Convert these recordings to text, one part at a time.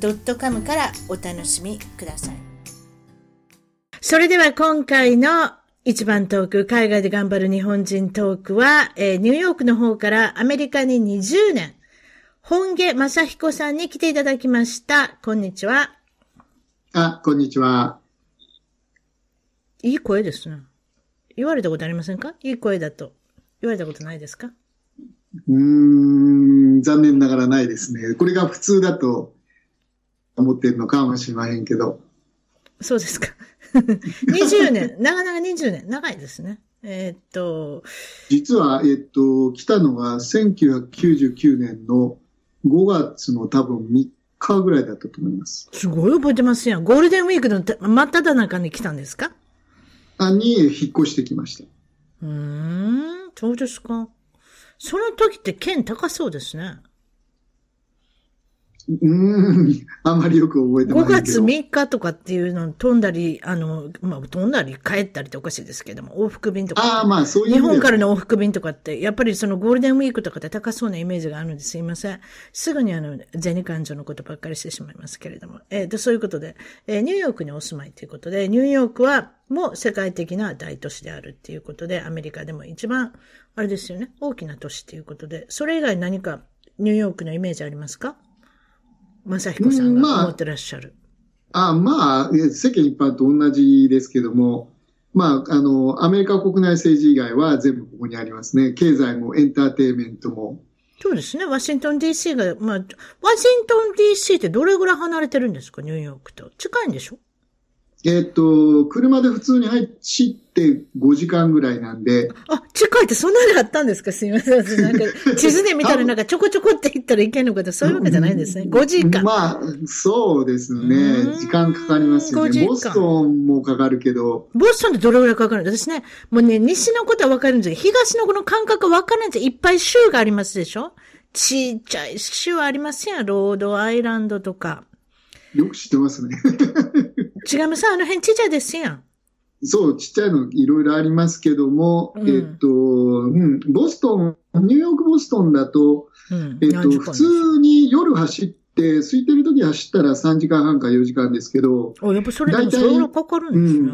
.com からお楽しみくださいそれでは今回の一番トーク、海外で頑張る日本人トークは、えー、ニューヨークの方からアメリカに20年、本家正彦さんに来ていただきました。こんにちは。あ、こんにちは。いい声ですね。言われたことありませんか？いい声だと。言われたことないですか？うーん、残念ながらないですね。これが普通だと思ってるのかもしれませんけど。そうですか。20年、長々20年、長いですね。えー、っと。実は、えー、っと、来たのが1999年の5月の多分3日ぐらいだったと思います。すごい覚えてますやん。ゴールデンウィークの真っ只中に来たんですか？あ、に引っ越してきました。うん、そうですか。その時って剣高そうですね。うん、あんまりよく覚えてない5月3日とかっていうの飛んだり、あの、まあ、飛んだり帰ったりっておかしいですけども、往復便とか。ああ、まあそういう。日本からの往復便とかって、やっぱりそのゴールデンウィークとかって高そうなイメージがあるんですいません。すぐにあの、銭感情のことばっかりしてしまいますけれども。えっ、ー、と、そういうことで、えー、ニューヨークにお住まいということで、ニューヨークはもう世界的な大都市であるっていうことで、アメリカでも一番、あれですよね、大きな都市っていうことで、それ以外何かニューヨークのイメージありますか？正彦さんが思ってらっしゃる。まあ、あまあ、世間一般と同じですけども、まあ、あの、アメリカ国内政治以外は全部ここにありますね。経済もエンターテインメントも。そうですね。ワシントン DC が、まあ、ワシントン DC ってどれぐらい離れてるんですか？ニューヨークと。近いんでしょ？えっ、と、車で普通に走って5時間ぐらいなんで。あ、近いってそんなにあったんですか？すいません。なんか、地図で見たらなんかちょこちょこって言ったらいけんのかと、そういうわけじゃないんですね。5時間。まあ、そうですね。時間かかりますよね。ボストンもかかるけど。ボストンってどれぐらいかかる？んです私ね、もうね、西のことはわかるんですけど、東のこの感覚わからないんですいっぱい州がありますでしょ？ちっちゃい州ありますやん。ロードアイランドとか。よく知ってますね。違いますあの辺ちっちゃいですやん。そう、ちっちゃいのいろいろありますけども、うん、えっと、うん、ボストン、ニューヨーク、ボストンだと、うん、えっと、普通に夜走って、空いてる時走ったら3時間半か4時間ですけど、あ、やっぱそれでもそれかかるんですね。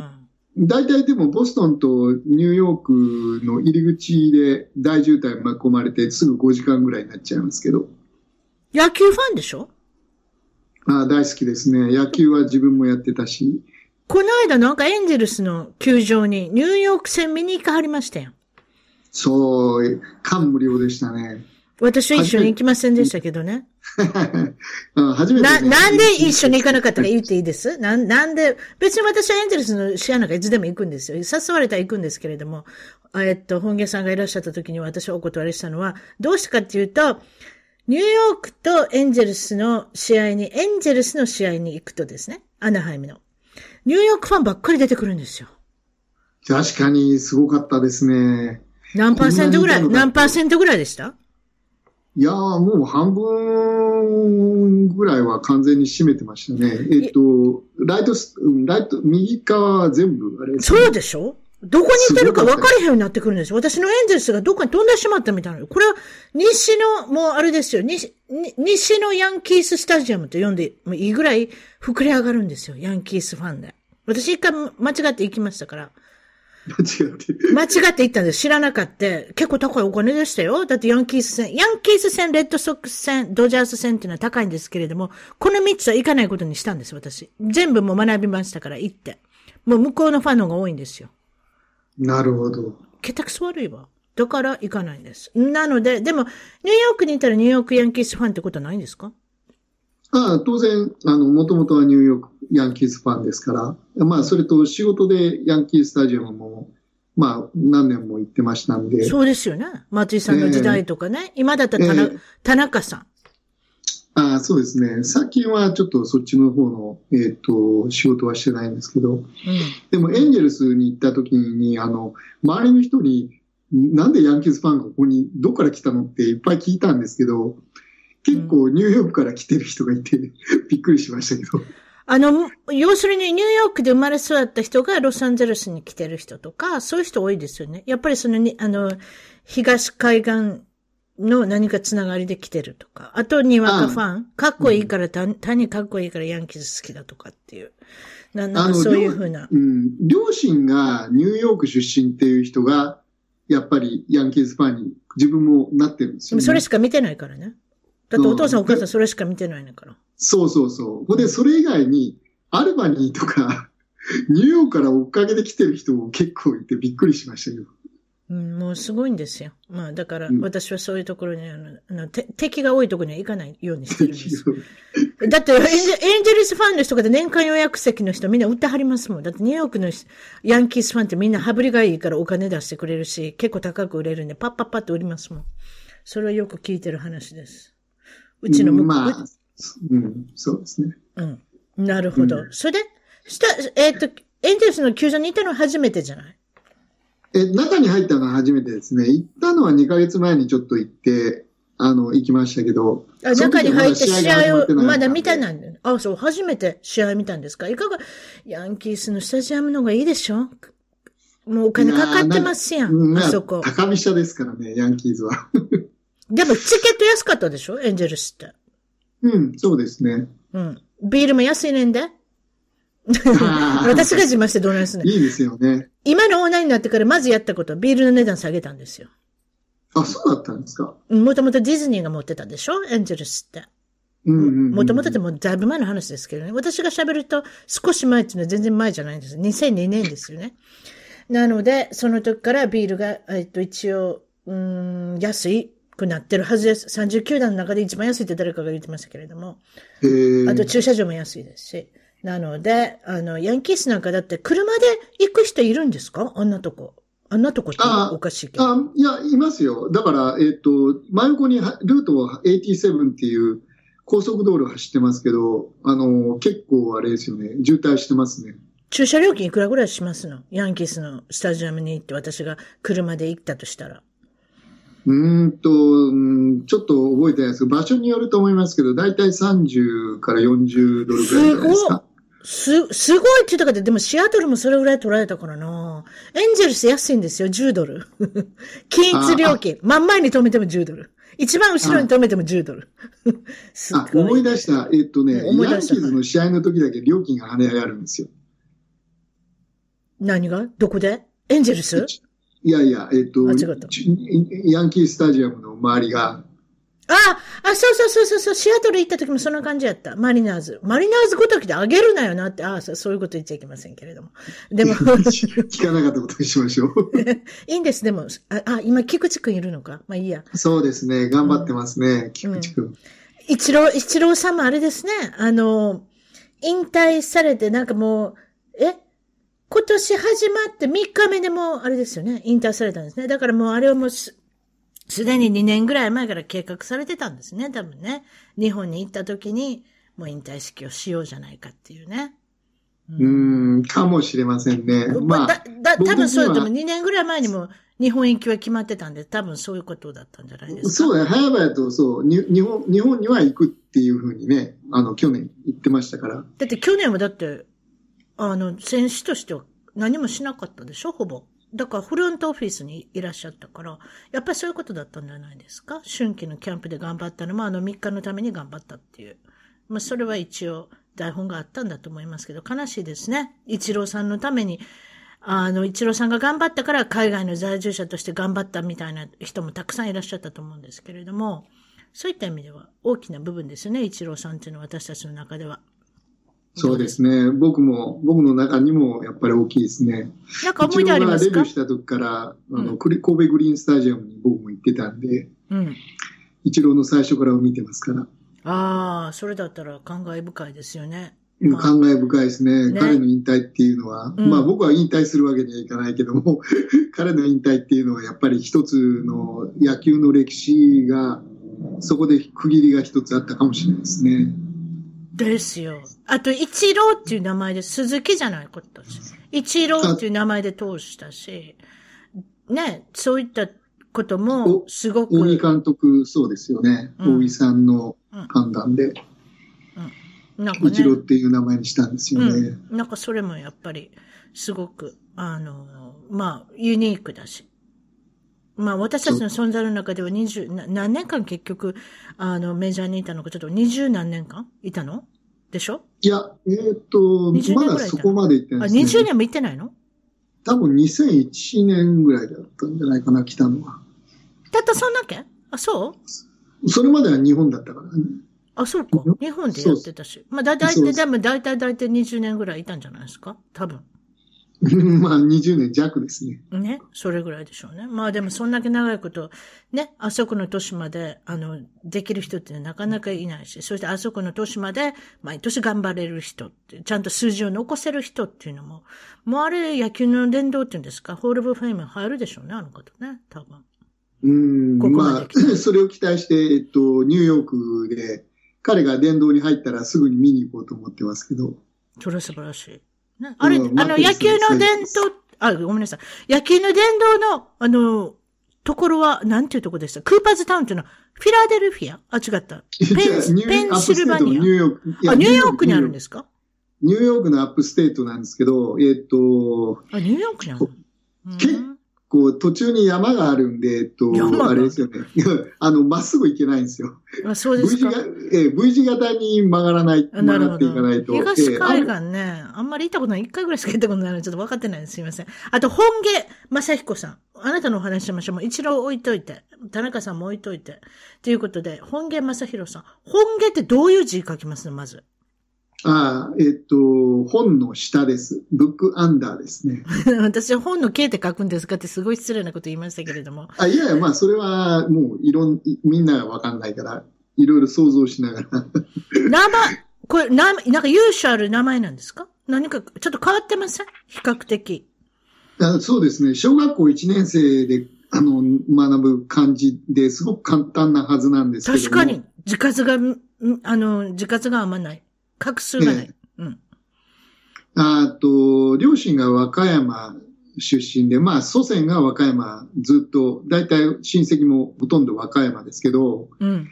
大体でもボストンとニューヨークの入り口で大渋滞巻き込まれてすぐ5時間ぐらいになっちゃいますけど。野球ファンでしょ？あ大好きですね。野球は自分もやってたし。この間なんかエンゼルスの球場にニューヨーク戦見に行かはりましたよ。そう、感無量でしたね。私は一緒に行きませんでしたけどね。初めて、ね、な、なんで一緒に行かなかったか言っていいです？な、なんで、別に私はエンゼルスの試合なんかいつでも行くんですよ。誘われたら行くんですけれども、えっと、本家さんがいらっしゃった時に私はお断りしたのは、どうしてかっていうと、ニューヨークとエンジェルスの試合に、エンジェルスの試合に行くとですね、アナハイムの。ニューヨークファンばっかり出てくるんですよ。確かにすごかったですね。何パーセントぐらい、何パーセントぐらいでした？いやー、もう半分ぐらいは完全に占めてましたね。えっと、ライト、ライト、右側は全部あれ、ね、そうでしょ？どこに行ってるか分かれへんようになってくるんですよ。私のエンゼルスがどっかに飛んでしまったみたいな。これは西の、もうあれですよ。西、西のヤンキーススタジアムと呼んでもいいぐらい膨れ上がるんですよ。ヤンキースファンで。私一回間違って行きましたから。間違って。間違って行ったんです。知らなかった。結構高いお金でしたよ。だってヤンキース戦、ヤンキース戦、レッドソックス戦、ドジャース戦っていうのは高いんですけれども、この3つは行かないことにしたんです、私。全部も学びましたから行って。もう向こうのファンの方が多いんですよ。なるほど。下手くそ悪いわ。だから行かないんです。なので、でも、ニューヨークにいたらニューヨークヤンキースファンってことはないんですか？ああ、当然、あの、もともとはニューヨークヤンキースファンですから、まあ、それと仕事でヤンキースタジアムも、まあ、何年も行ってましたんで。そうですよね。松井さんの時代とかね。えー、今だったら田中さん。あそうですね。最近はちょっとそっちの方の、えっ、ー、と、仕事はしてないんですけど、うん、でもエンジェルスに行った時に、あの、周りの人に、なんでヤンキースファンがここに、どこから来たのっていっぱい聞いたんですけど、結構ニューヨークから来てる人がいて、びっくりしましたけど。あの、要するにニューヨークで生まれ育った人がロサンゼルスに来てる人とか、そういう人多いですよね。やっぱりそのに、あの、東海岸の何かつながりで来てるとか。あと、にわかファン。かっこいいから、単にかっこいいからヤンキーズ好きだとかっていう。なんかそういうふうな。うん。両親がニューヨーク出身っていう人が、やっぱりヤンキーズファンに自分もなってるんですよ、ね、それしか見てないからね。だってお父さんお母さんそれしか見てないんだから。そうそうそう。で、それ以外に、アルバニーとか、ニューヨークから追っかけてきてる人も結構いてびっくりしましたよ。うん、もうすごいんですよ。まあだから私はそういうところに、あの、あの敵が多いところには行かないようにしてるんです。だってエンジェルスファンの人が年間予約席の人みんな売ってはりますもん。だってニューヨークのヤンキースファンってみんな羽振りがいいからお金出してくれるし、結構高く売れるんでパッパッパッと売りますもん。それはよく聞いてる話です。うちの向こう。まあ、うん、そうですね。うん。なるほど。うん、それで、した、えっ、ー、と、エンゼルスの球場にいたのは初めてじゃない？え、中に入ったのは初めてですね。行ったのは2ヶ月前にちょっと行って、あの、行きましたけど。あ、中に入って試合をまだ見たなんだあ、そう、初めて試合見たんですか？いかが、ヤンキースのスタジアムの方がいいでしょ？もうお金かかってますやん、あそこ。高飛車ですからね、ヤンキーズは。でも、チケット安かったでしょ？エンジェルスって。うん、そうですね。うん。ビールも安いねんで。私が自慢してどうなんですね。いいですよね。今のオーナーになってからまずやったことはビールの値段下げたんですよ。あ、そうだったんですかもともとディズニーが持ってたでしょ？エンジェルスって。もともとでもだいぶ前の話ですけどね。私が喋ると少し前っていうのは全然前じゃないんです。2002年ですよね。なので、その時からビールが、えっと、一応、うん、安いくなってるはずです。39段の中で一番安いって誰かが言ってましたけれども。あと駐車場も安いですし。なので、あの、ヤンキースなんかだって車で行く人いるんですか？あんなとこ。あんなとこっておかしいけど。あいや、いますよ。だから、えっ、ー、と、真横にルート87っていう高速道路走ってますけど、あの、結構あれですよね。渋滞してますね。駐車料金いくらぐらいしますの？ヤンキースのスタジアムに行って私が車で行ったとしたら。うんと、ちょっと覚えてないですけど、場所によると思いますけど、だいたい30から40ドルぐらいじゃないですか。す、すごいって言ったかで、でもシアトルもそれぐらい取られたからなエンジェルス安いんですよ、10ドル。均一料金。真ん前に止めても10ドル。一番後ろに止めても10ドル。すごい。思い出した。えっとね、ヤンキーズの試合の時だけ料金が跳ね上がるんですよ。何が？どこで？エンジェルス？いやいや、えっと、ヤンキースタジアムの周りが、ああ、そうそうそうそう、シアトル行った時もそんな感じやった。マリナーズ。マリナーズごときであげるなよなって、ああ、そういうこと言っちゃいけませんけれども。でも。聞かなかったことにしましょう。いいんです、でも。あ、あ今、菊池くんいるのか？まあいいや。そうですね。頑張ってますね、うん、菊池くん。一郎、一郎さんもあれですね。あの、引退されて、なんかもう、え？今年始まって3日目でもあれですよね。引退されたんですね。だからもうあれはもうす、すでに2年ぐらい前から計画されてたんですね、多分ね。日本に行った時に、もう引退式をしようじゃないかっていうね。うん、ん、かもしれませんね。まあ、だ、だ、多分そうでも2年ぐらい前にも日本行きは決まってたんで、多分そういうことだったんじゃないですか。そうね、早々とそう、日本、日本には行くっていうふうにね、あの、去年言ってましたから。だって去年はだって、あの、選手としては何もしなかったでしょ、ほぼ。だからフロントオフィスにいらっしゃったから、やっぱりそういうことだったんじゃないですか？春季のキャンプで頑張ったのもあの3日のために頑張ったっていう。まあそれは一応台本があったんだと思いますけど、悲しいですね。一郎さんのために、あの、一郎さんが頑張ったから海外の在住者として頑張ったみたいな人もたくさんいらっしゃったと思うんですけれども、そういった意味では大きな部分ですよね、一郎さんっていうのは私たちの中では。そうですね。僕も、僕の中にもやっぱり大きいですね。なんか思い出ありますか？デビューした時から、あの、うん、神戸グリーンスタジアムに僕も行ってたんで、うん。一郎の最初から見てますから。ああ、それだったら感慨深いですよね。まあ、感慨深いですね。ね彼の引退っていうのは、うん、まあ僕は引退するわけにはいかないけども、彼の引退っていうのはやっぱり一つの野球の歴史がそこで区切りが一つあったかもしれないですね。ですよ。あと、一郎っていう名前で、鈴木じゃないことし。一郎っていう名前で通したし、ね、そういったことも、すごく。大木監督、そうですよね。うん、大木さんの判断で、うんうんなんかね、一郎っていう名前にしたんですよね。なんかそれもやっぱり、すごく、あの、まあ、ユニークだし。まあ私たちの存在の中では二十、何年間結局、あの、メジャーにいたのか、ちょっと二十何年間いたの？でしょ？いや、えっ、ー、と、まだそこまで行ってないです、ね。あ、20年も行ってないの？多分2001年ぐらいだったんじゃないかな、来たのは。たったそんだけ？あ、そう？それまでは日本だったからね。あ、そうか。日本でやってたし。まあ、だ、だいたい、でもだいたいだいたい20年ぐらいいたんじゃないですか？多分。まあ、20年弱ですね。ね。それぐらいでしょうね。まあでも、そんだけ長いこと、ね、あそこの年まで、あの、できる人ってなかなかいないし、そしてあそこの年まで、毎年頑張れる人って、ちゃんと数字を残せる人っていうのも、もうあれ、野球の伝道っていうんですか、ホールブフェイム入るでしょうね、あの方ね、多分。うん、ここまあ、それを期待して、えっと、ニューヨークで、彼が殿堂に入ったらすぐに見に行こうと思ってますけど。それは素晴らしい。あれ、うん、あの、野球の伝統、あ、ごめんなさい。野球の伝統の、あの、ところは、なんていうところでした？クーパーズタウンっていうのは、フィラデルフィア？あ、違った。ペンペンシルバニア？ニューヨーク。あ、ニューヨークにあるんですか？ニューヨークの upstate なんですけど、えっ、と、あ、ニューヨークにある結構、途中に山があるんで、えっと、あれですよね。あの、まっすぐ行けないんですよ。あそうですか v 字が、えー、V 字型に曲がらない、曲がっていかないと。東海岸ね、あんまり行ったことない、一回ぐらいしか行ったことないので、ちょっと分かってないです。すいません。あと、本家正彦さん。あなたのお話しましょう。もう一郎置いといて。田中さんも置いといて。ということで、本家正宏さん。本家ってどういう字書きますの？まず。ああ、えっ、と、本の下です。ブックアンダーですね。私、本の K って書くんですかってすごい失礼なこと言いましたけれども。あいやいや、まあ、それはもう、いろん、みんながわかんないから、いろいろ想像しながら。名前、これ、な、なんか、ユーシュアル名前なんですか？何か、ちょっと変わってません？比較的。あそうですね。小学校1年生で、あの、学ぶ漢字ですごく簡単なはずなんですけど確かに、字数が、あの、字数があんまない。画数がない。うん。あと、両親が和歌山出身で、まあ、祖先が和歌山ずっと、大体親戚もほとんど和歌山ですけど、うん、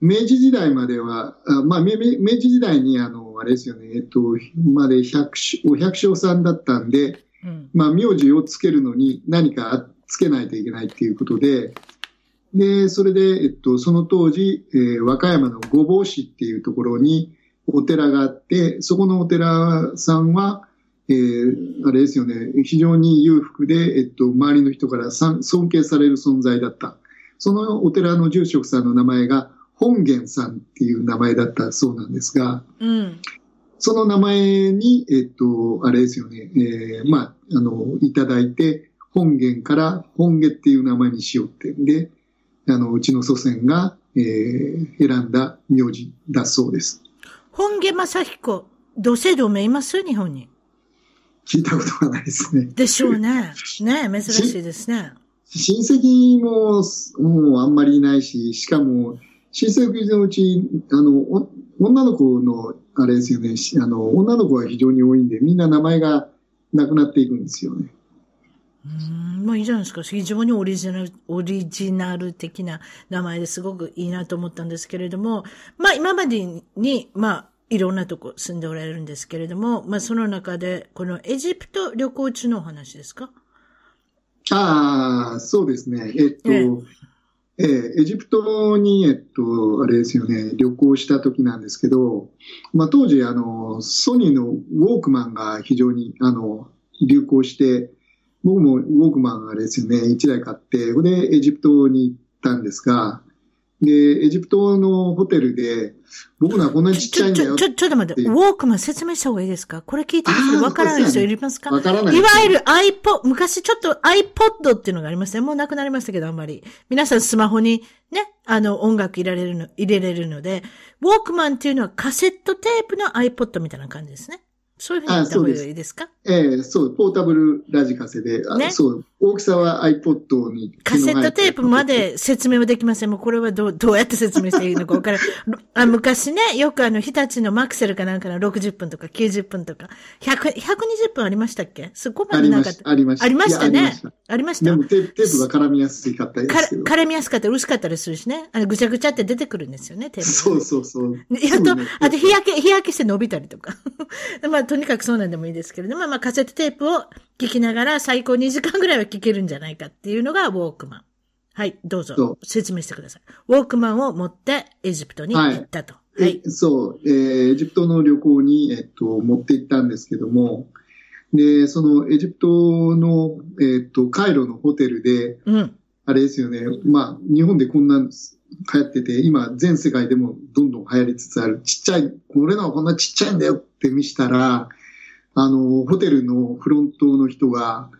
明治時代までは、あまあ、明治時代に、あの、あれですよね、えっと、まで百お百姓さんだったんで、うん、まあ、名字をつけるのに何かつけないといけないっていうことで、で、それで、えっと、その当時、えー、和歌山の御坊市っていうところに、お寺があって、そこのお寺さんは、えー、あれですよね、非常に裕福で、えっと、周りの人から尊敬される存在だった。そのお寺の住職さんの名前が、本源さんっていう名前だったそうなんですが、うん、その名前に、えっと、あれですよね、えー、まあ、あの、いただいて、本源から本家っていう名前にしようってんで、あの、うちの祖先が、えー、選んだ名字だそうです。本家正彦、同姓同名います？日本に。聞いたことがないですね。でしょうね。ね珍しいですね。親戚も、もうあんまりいないし、しかも、親戚のうち、あの、女の子の、あれですよね、あの、女の子が非常に多いんで、みんな名前がなくなっていくんですよね。うん、まあいいじゃないですか。非常にオリジナル、オリジナル的な名前ですごくいいなと思ったんですけれども、まあ今までに、まあいろんなとこ住んでおられるんですけれども、まあその中で、このエジプト旅行中のお話ですか？ああ、そうですね。えっと、えええエジプトに、えっと、あれですよね、旅行した時なんですけど、まあ当時、あの、ソニーのウォークマンが非常に、あの、流行して、僕もウォークマンあれですよね、1台買って、それでエジプトに行ったんですが、で、エジプトのホテルで、僕のはこんなにちっちゃいんだよちょ、ちょ、ちょっと待って、ウォークマン説明した方がいいですか？これ聞いてるわからない人いますか？わからない。いわゆる iPod、昔ちょっと iPod っていうのがありましたね。もうなくなりましたけど、あんまり。皆さんスマホにね、あの、音楽入れれるの、入れれるので、ウォークマンっていうのはカセットテープの iPod みたいな感じですね。そういうふうに言った方がいいですか？ええー、そう、ポータブルラジカセで、ね、そう、大きさは iPod に。カセットテープまで説明はできません。もうこれはどう、どうやって説明していいのか分から あ昔ね、よくあの、日立のマクセルかなんかの60分とか90分とか、100、120分ありましたっけ？そこまでなかった。ありました。ありましたね。ありました。でもテープが絡みやすかったですけど。絡みやすかったり薄かったりするしね。あの、ぐちゃぐちゃって出てくるんですよね、テープ。そうそうそう。やっと、あと日焼け、日焼けして伸びたりとか。まあ、とにかくそうなんでもいいですけれども、まあ、カセットテープを聞きながら最高2時間ぐらいは聞けるんじゃないかっていうのがウォークマン。はい、どうぞ説明してください。ウォークマンを持ってエジプトに行ったと。はい。そう、えー、エジプトの旅行に、えっと、持って行ったんですけども、で、そのエジプトの、えっと、カイロのホテルで、うん、あれですよね、まあ、日本でこんな流行ってて、今、全世界でもどんどん流行りつつある、ちっちゃい、俺のはこんなちっちゃいんだよって見したら、あの、ホテルのフロントの人が、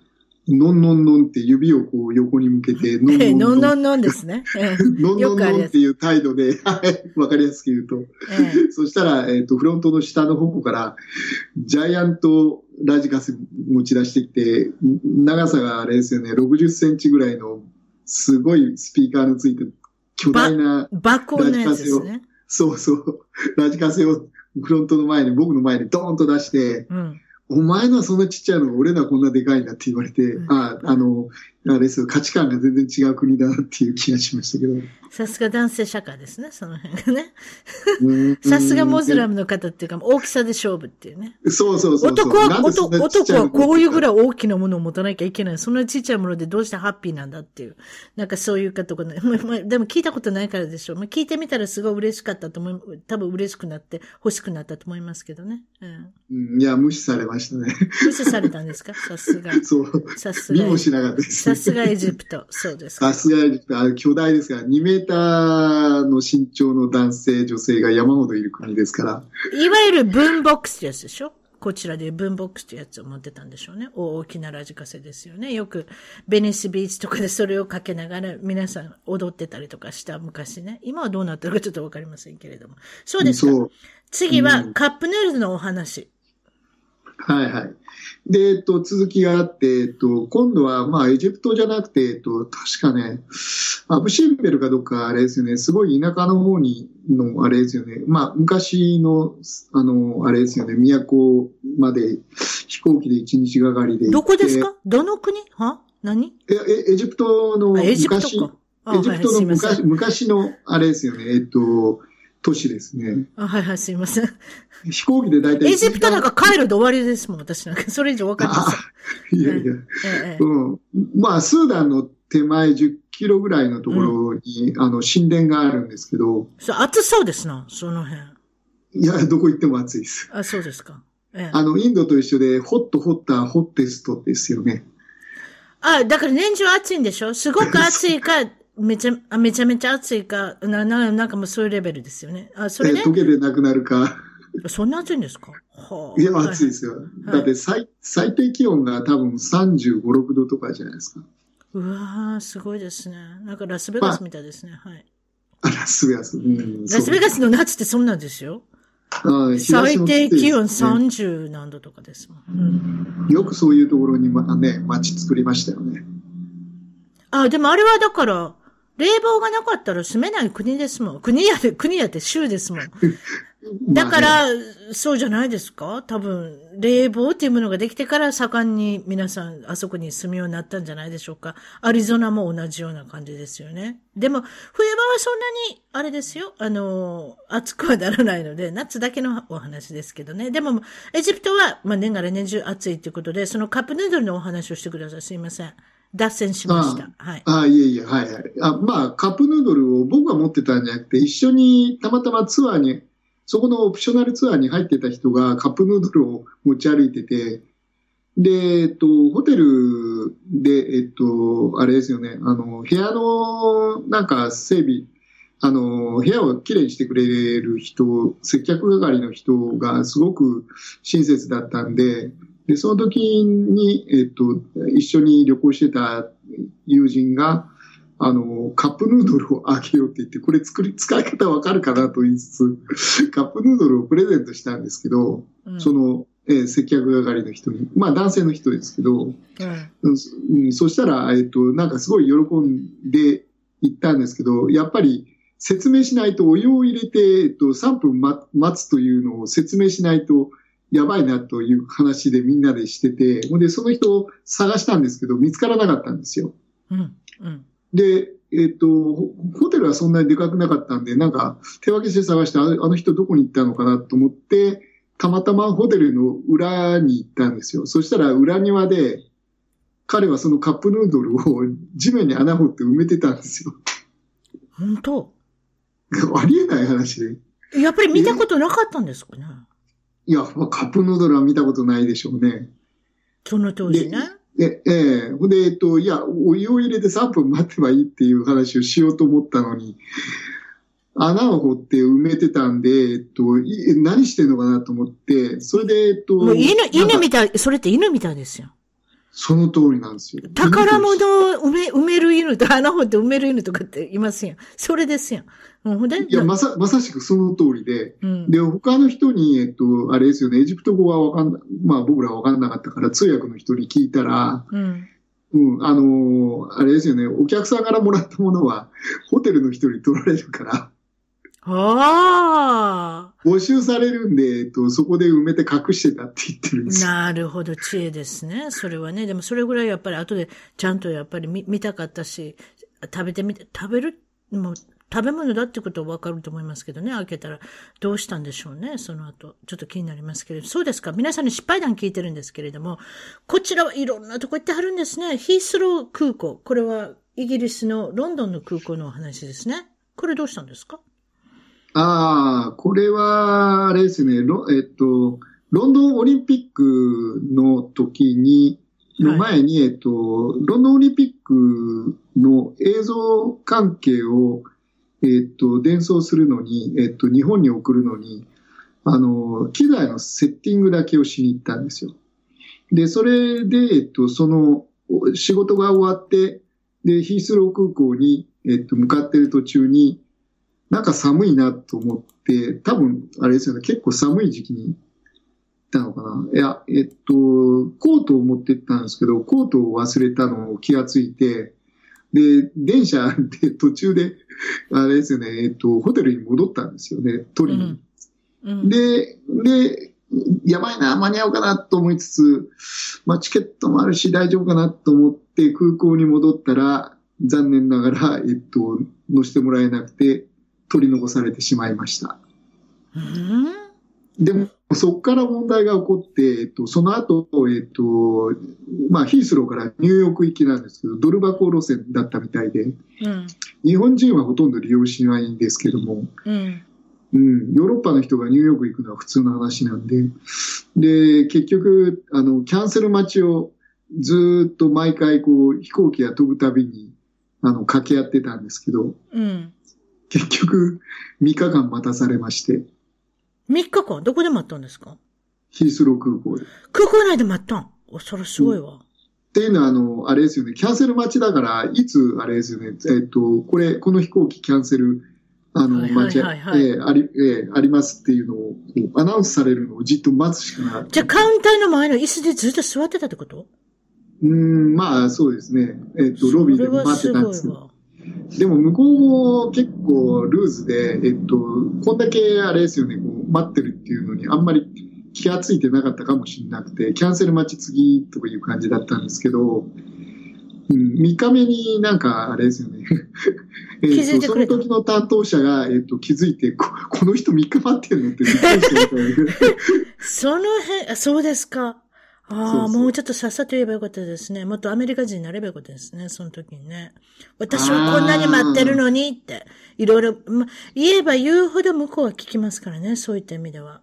のんのんのんって指をこう横に向けて、のんのんのん。のんのんですね。のんのんのんっていう態度で、はい、わかりやすく言うと。えそしたら、えっ、ー、と、フロントの下の方から、ジャイアントラジカセ持ち出してきて、長さがあれですよね、60センチぐらいの、すごいスピーカーのついて、巨大なラジカセを、ね、そうそう、ラジカセをフロントの前に、僕の前にドーンと出して、うんお前のはそんなちっちゃいのが俺のはこんなでかいんだって言われて、うん、ああの、あれです価値観が全然違う国だなっていう気がしましたけど。さすが男性社会ですね、その辺がね。さすがモズラムの方っていうか、大きさで勝負っていうね。そうそうそう男は、男はこういうぐらい大きなものを持たなきゃいけない。そんなちっちゃいものでどうしてハッピーなんだっていう。なんかそういうかとかね。でも聞いたことないからでしょう。まあ、聞いてみたらすごい嬉しかったと思う。多分嬉しくなって欲しくなったと思いますけどね。うん。いや、無視されましたね。無視されたんですか？さすが。そう。さすが。見もしなかったです。さすがエジプト。そうです。さすがエジプト。あ巨大ですから、2メーターの身長の男性、女性が山ほどいる国ですから。いわゆる文ボックスってやつでしょ？こちらで文ボックスってやつを持ってたんでしょうね。大きなラジカセですよね。よくベネスビーチとかでそれをかけながら皆さん踊ってたりとかした昔ね。今はどうなってるかちょっとわかりませんけれども。そうですか。次はカップヌードルのお話。はいはい。で、えっと、続きがあって、えっと、今度は、まあ、エジプトじゃなくて、えっと、確かね、アブシンベルかどっかあれですよね、すごい田舎の方にの、あれですよね、まあ、昔の、あの、あれですよね、都まで飛行機で一日がかりでどこですか？どの国？は？何？え、エジプトの昔、エジプトの昔、昔の、あれですよね、えっと、都市ですね。あ、はいはい、すいません。飛行機で大体。エジプトなんか帰るで終わりですもん、私なんか。それ以上わかりません。いやいや、ええ、うん。まあ、スーダンの手前10キロぐらいのところに、うん、あの、神殿があるんですけど。そう、暑そうですな、その辺。いや、どこ行っても暑いです。あ、そうですか。ええ、あの、インドと一緒で、ホットホッター、ホッテストですよね。あ、だから年中暑いんでしょ？すごく暑いか、めちゃ、めちゃめちゃ暑いか、な、な、なんかもうそういうレベルですよね。あ、それね。溶けてなくなるか。そんな暑いんですか？はあ、いや、暑いですよ。はい、だって最、最低気温が多分35、6度とかじゃないですか。うわー、すごいですね。なんかラスベガスみたいですね。まあ、はい。ラスベガス。うん、ラスベガスの夏ってそんなんですよ。あ最低気温30何度とかですもん、うん。よくそういうところに、ま、ね、街作りましたよね。あ、でもあれはだから、冷房がなかったら住めない国ですもん。国やで、国やって州ですもん。だから、そうじゃないですか？多分、冷房っていうものができてから盛んに皆さん、あそこに住むようになったんじゃないでしょうか。アリゾナも同じような感じですよね。でも、冬場はそんなに、あれですよ。あの、暑くはならないので、夏だけのお話ですけどね。でも、エジプトは、まあ、年がら年中暑いということで、そのカップヌードルのお話をしてください。すいません。脱線しました。はい。ああ、いえいえ、はいはい。あまあ、カップヌードルを僕が持ってたんじゃなくて、一緒にたまたまツアーに、そこのオプショナルツアーに入ってた人がカップヌードルを持ち歩いてて、で、えっと、ホテルで、えっと、あれですよね、あの、部屋の、なんか整備、あの、部屋をきれいにしてくれる人、接客係の人がすごく親切だったんで、で、その時に、えっと、一緒に旅行してた友人が、あの、カップヌードルをあげようって言って、これ作り、使い方わかるかなと言いつつ、カップヌードルをプレゼントしたんですけど、うん、その、えー、接客係の人に、まあ男性の人ですけど、うん、うん、そしたら、えっ、と、なんかすごい喜んで行ったんですけど、やっぱり説明しないとお湯を入れて、えっと、3分待つというのを説明しないとやばいなという話でみんなでしてて、ほんで、その人を探したんですけど、見つからなかったんですよ。うんうん、で、えっ、と、ホテルはそんなにでかくなかったんで、なんか手分けして探してあ、あの人どこに行ったのかなと思って、たまたまホテルの裏に行ったんですよ。そしたら裏庭で、彼はそのカップヌードルを地面に穴掘って埋めてたんですよ。本当？ありえない話で。やっぱり見たことなかったんですかね？いや、カップヌードルは見たことないでしょうね。その当時ね。え、ええほんで、えっと、いや、お湯を入れて3分待てばいいっていう話をしようと思ったのに、穴を掘って埋めてたんで、えっと、何してんのかなと思って、それで、えっと。もう犬、犬みたい、それって犬みたいですよ。その通りなんですよ。宝物を埋め、埋める犬と穴掘って埋める犬とかっていますやん。それですやん。もうほんでいや、まさ、まさしくその通りで、うん、で、他の人に、えっと、あれですよね、エジプト語はわかんな、まあ僕らはわかんなかったから、通訳の人に聞いたら、うん、うん、あのー、あれですよね、お客さんからもらったものは、ホテルの人に取られるから、ああ。募集されるんで、えっと、そこで埋めて隠してたって言ってるんですなるほど、知恵ですね。それはね。でもそれぐらいやっぱり後でちゃんとやっぱり見見たかったし、食べてみて、食べる、もう食べ物だってことはわかると思いますけどね、開けたらどうしたんでしょうね、その後。ちょっと気になりますけれど。そうですか。皆さんに失敗談聞いてるんですけれども、こちらはいろんなとこ行ってはるんですね。ヒースロー空港。これはイギリスのロンドンの空港のお話ですね。これどうしたんですか？ああ、これは、あれですね、ロえっと、ロンドンオリンピックの時に、の前に、はい、えっと、ロンドンオリンピックの映像関係を、えっと、伝送するのに、えっと、日本に送るのに、あの、機材のセッティングだけをしに行ったんですよ。で、それで、えっと、その、仕事が終わって、で、ヒースロー空港に、えっと、向かってる途中に、なんか寒いなと思って、多分、あれですよね、結構寒い時期に行ったのかな。いや、えっと、コートを持ってったんですけど、コートを忘れたのを気がついて、で、電車で途中で、あれですよね、えっと、ホテルに戻ったんですよね、取りに。うん。うん、で、で、やばいな、間に合うかなと思いつつ、まあ、チケットもあるし大丈夫かなと思って空港に戻ったら、残念ながら、えっと、乗せてもらえなくて、取り残されてしまいました。でも、そこから問題が起こって、えっと、その後、えっと、まあ、ヒースローからニューヨーク行きなんですけど、ドル箱路線だったみたいで、うん、日本人はほとんど利用しないんですけども、うん、うん、ヨーロッパの人がニューヨーク行くのは普通の話なんで、で、結局、あの、キャンセル待ちをずっと毎回こう、飛行機が飛ぶたびに、あの、掛け合ってたんですけど、うん、結局、3日間待たされまして。3日間どこで待ったんですか？ヒースロー空港で。空港内で待ったん？お、それすごいわ。うん、っていうのは、あの、あれですよね、キャンセル待ちだから、いつ、あれですよね、えっ、と、これ、この飛行機キャンセル、あの、待ち、えー、あり、えー、ありますっていうのを、アナウンスされるのをじっと待つしかない。じゃあ、カウンターの前の椅子でずっと座ってたってこと？うん、まあ、そうですね。えっ、と、ロビーで待ってたんですよ。でも向こうも結構ルーズで、えっと、こんだけあれですよね、こう待ってるっていうのにあんまり気がついてなかったかもしれなくて、キャンセル待ち次とかいう感じだったんですけど、うん、3日目になんかあれですよね。えっと、その時の担当者が、えっと、気づいてこ、この人3日待ってるのってびっくりしてみたいな。その辺、そうですか。ああ、もうちょっとさっさと言えばよかったですね。もっとアメリカ人になればよかったですね、その時にね。私はこんなに待ってるのにって、いろいろ、ま、言えば言うほど向こうは聞きますからね、そういった意味では。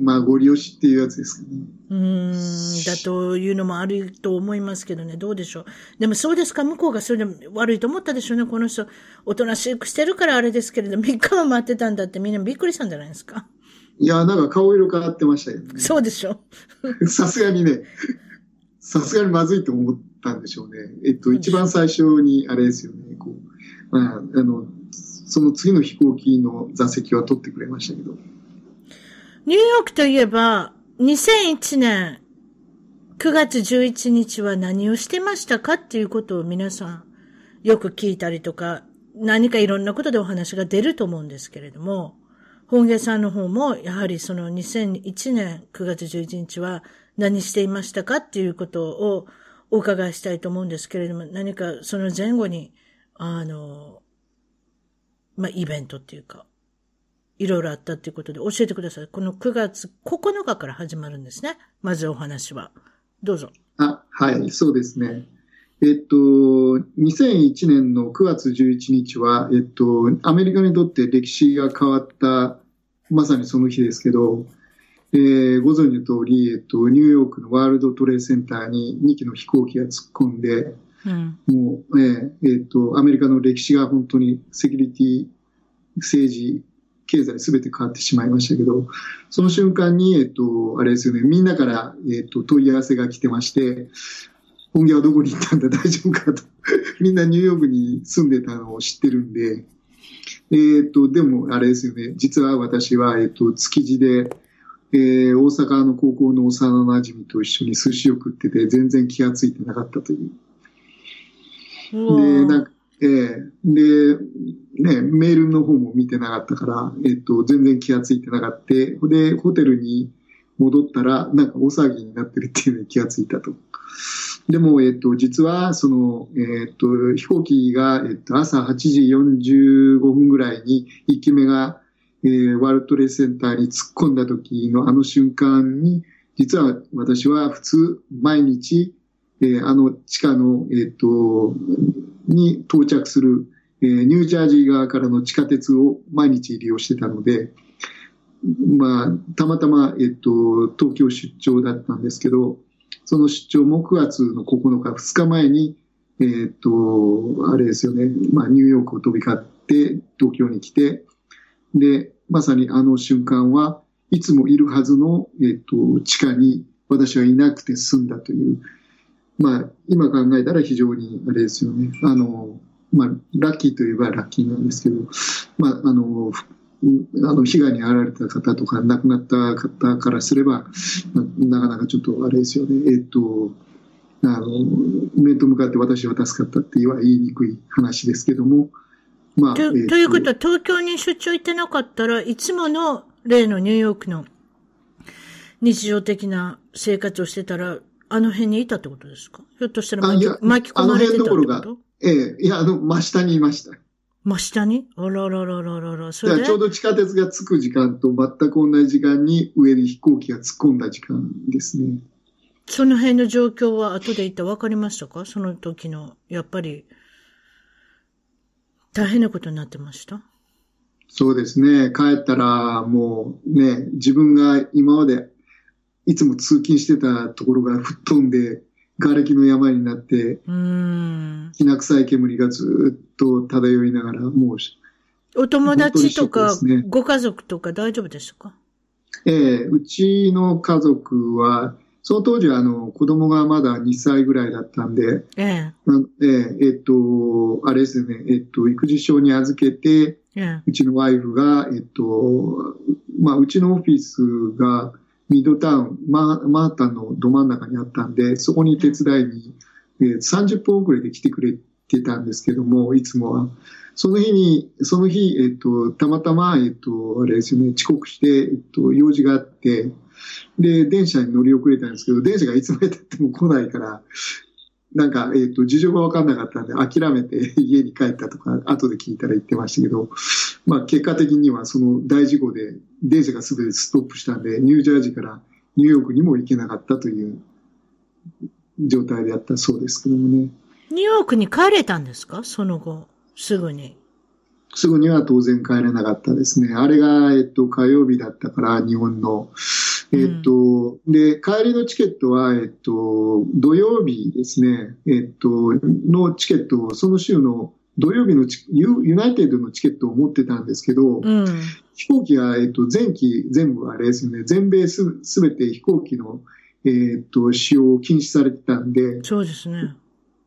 まあ、ご利用しっていうやつですかね。うん、だというのもあると思いますけどね、どうでしょう。でもそうですか、向こうがそれで悪いと思ったでしょうね、この人。おとなしくしてるからあれですけれど、3日も待ってたんだってみんなびっくりしたんじゃないですか。いや、なんか顔色変わってましたよね。そうでしょ。さすがにね、さすがにまずいと思ったんでしょうね。えっと、一番最初に、あれですよね、こう、まあ、あの、その次の飛行機の座席は取ってくれましたけど。ニューヨークといえば、2001年9月11日は何をしてましたかっていうことを皆さんよく聞いたりとか、何かいろんなことでお話が出ると思うんですけれども、本家さんの方も、やはりその2001年9月11日は何していましたかっていうことをお伺いしたいと思うんですけれども、何かその前後に、あの、まあ、イベントっていうか、いろいろあったっていうことで教えてください。この9月9日から始まるんですね。まずお話は。どうぞ。あ、はい、そうですね。えっと、2001年の9月11日は、えっと、アメリカにとって歴史が変わった、まさにその日ですけど、えー、ご存知の通り、えっと、ニューヨークのワールドトレーセンターに2機の飛行機が突っ込んで、うん、もう、えー、えー、っと、アメリカの歴史が本当にセキュリティ、政治、経済すべて変わってしまいましたけど、その瞬間に、えっと、あれですよね、みんなから、えっと、問い合わせが来てまして、本業はどこに行ったんだ、大丈夫かと。みんなニューヨークに住んでたのを知ってるんで、えっ、と、でもあれですよね、実は私は、えっ、と、築地で、えー、大阪の高校の幼馴染と一緒に寿司を食ってて、全然気がついてなかったという。で、なんか、えー、で、ね、メールの方も見てなかったから、えっ、と、全然気がついてなかった。で、ホテルに戻ったら、なんか大騒ぎになってるっていうのに気がついたと。でも、えっと、実は、その、えっと、飛行機が、えっと、朝8時45分ぐらいに1機目が、えー、ワールドトレーセンターに突っ込んだ時のあの瞬間に、実は私は普通、毎日、えー、あの地下の、えっと、に到着する、えー、ニュージャージー側からの地下鉄を毎日利用してたので、まあ、たまたま、えっと、東京出張だったんですけど、その出張も9月の9日、2日前に、えー、っと、あれですよね、まあ、ニューヨークを飛び交って東京に来て、で、まさにあの瞬間はいつもいるはずの、えー、っと、地下に私はいなくて済んだという、まあ、今考えたら非常にあれですよね。あの、まあ、ラッキーといえばラッキーなんですけど、まあ、あの、あの被害に遭われた方とか亡くなった方からすればなかなかちょっとあれですよね。えっ、とあの面と向かって私は助かったっては言いにくい話ですけども、まあ、とということは東京に出張行ってなかったらいつもの例のニューヨークの日常的な生活をしてたらあの辺にいたってことですか？ひょっとしたら巻き込まれてたってこと？ええ、いや、あの、真下にいました。真下に？あらららららら。それちょうど地下鉄が着く時間と全く同じ時間に上に飛行機が突っ込んだ時間ですね。その辺の状況は後で言ったら分かりましたかその時の、やっぱり、大変なことになってました？そうですね。帰ったら、もうね、自分が今までいつも通勤してたところが吹っ飛んで、瓦礫の山になって、きな臭い煙がずっと漂いながら、もう、お友達とか、ね、ご家族とか大丈夫でしたか？ええうちの家族は、その当時はあの子供がまだ2歳ぐらいだったんで、ええ。えええっと、あれですね、えっと、育児症に預けて、ええ、うちのワイフが、えっと、まあ、うちのオフィスが、ミッドタウン、マータンのど真ん中にあったんで、そこに手伝いに、えー、30分遅れで来てくれてたんですけども、いつもは。その日に、その日、えっと、たまたま、えっと、あれですよね、遅刻して、えっと、用事があって、で、電車に乗り遅れたんですけど、電車がいつまで経っても来ないから、なんか、えっ、と、事情が分かんなかったんで、諦めて 家に帰ったとか、後で聞いたら言ってましたけど、まあ、結果的にはその大事故で、電車がすべてストップしたんで、ニュージャージーからニューヨークにも行けなかったという状態であったそうですけどもね。ニューヨークに帰れたんですか？その後、すぐに。すぐには当然帰れなかったですね。あれが、えっと、火曜日だったから、日本の。えっと、うん、で、帰りのチケットは、えっと、土曜日ですね、えっと、のチケットを、その週の土曜日のユユナイテッドのチケットを持ってたんですけど、うん、飛行機が、えっと、前期全部あれですよね、全米すすべて飛行機の、えっと、使用を禁止されてたんで、そうですね。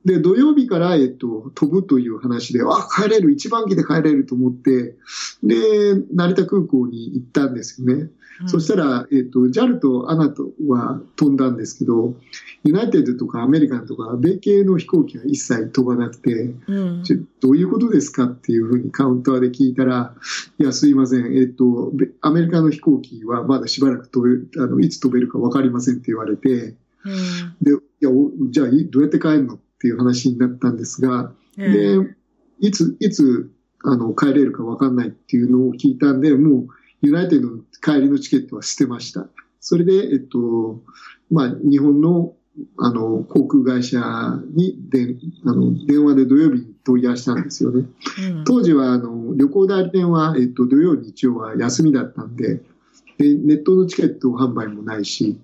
で、土曜日から、えっと、飛ぶという話で、あ、帰れる、一番機で帰れると思って、で、成田空港に行ったんですよね。うん、そしたら、えっと、JAL と ANA とは飛んだんですけど、ユナイテッドとかアメリカンとか、米系の飛行機は一切飛ばなくて、うん、どういうことですかっていうふうにカウンターで聞いたら、いや、すいません、えっと、アメリカの飛行機はまだしばらく飛べ、あの、いつ飛べるかわかりませんって言われて、うん、で、いや、じゃあ、どうやって帰るの？っていう話になったんですが、で、いつ、いつ、あの、帰れるかわかんないっていうのを聞いたんで、もう、ユナイテッドの帰りのチケットは捨てました。それで、えっと、まあ、日本の、あの、航空会社にであの電話で土曜日に問い合わせたんですよね。うん、当時は、あの、旅行代理店は、えっと、土曜日曜は休みだったんで、で、ネットのチケット販売もないし、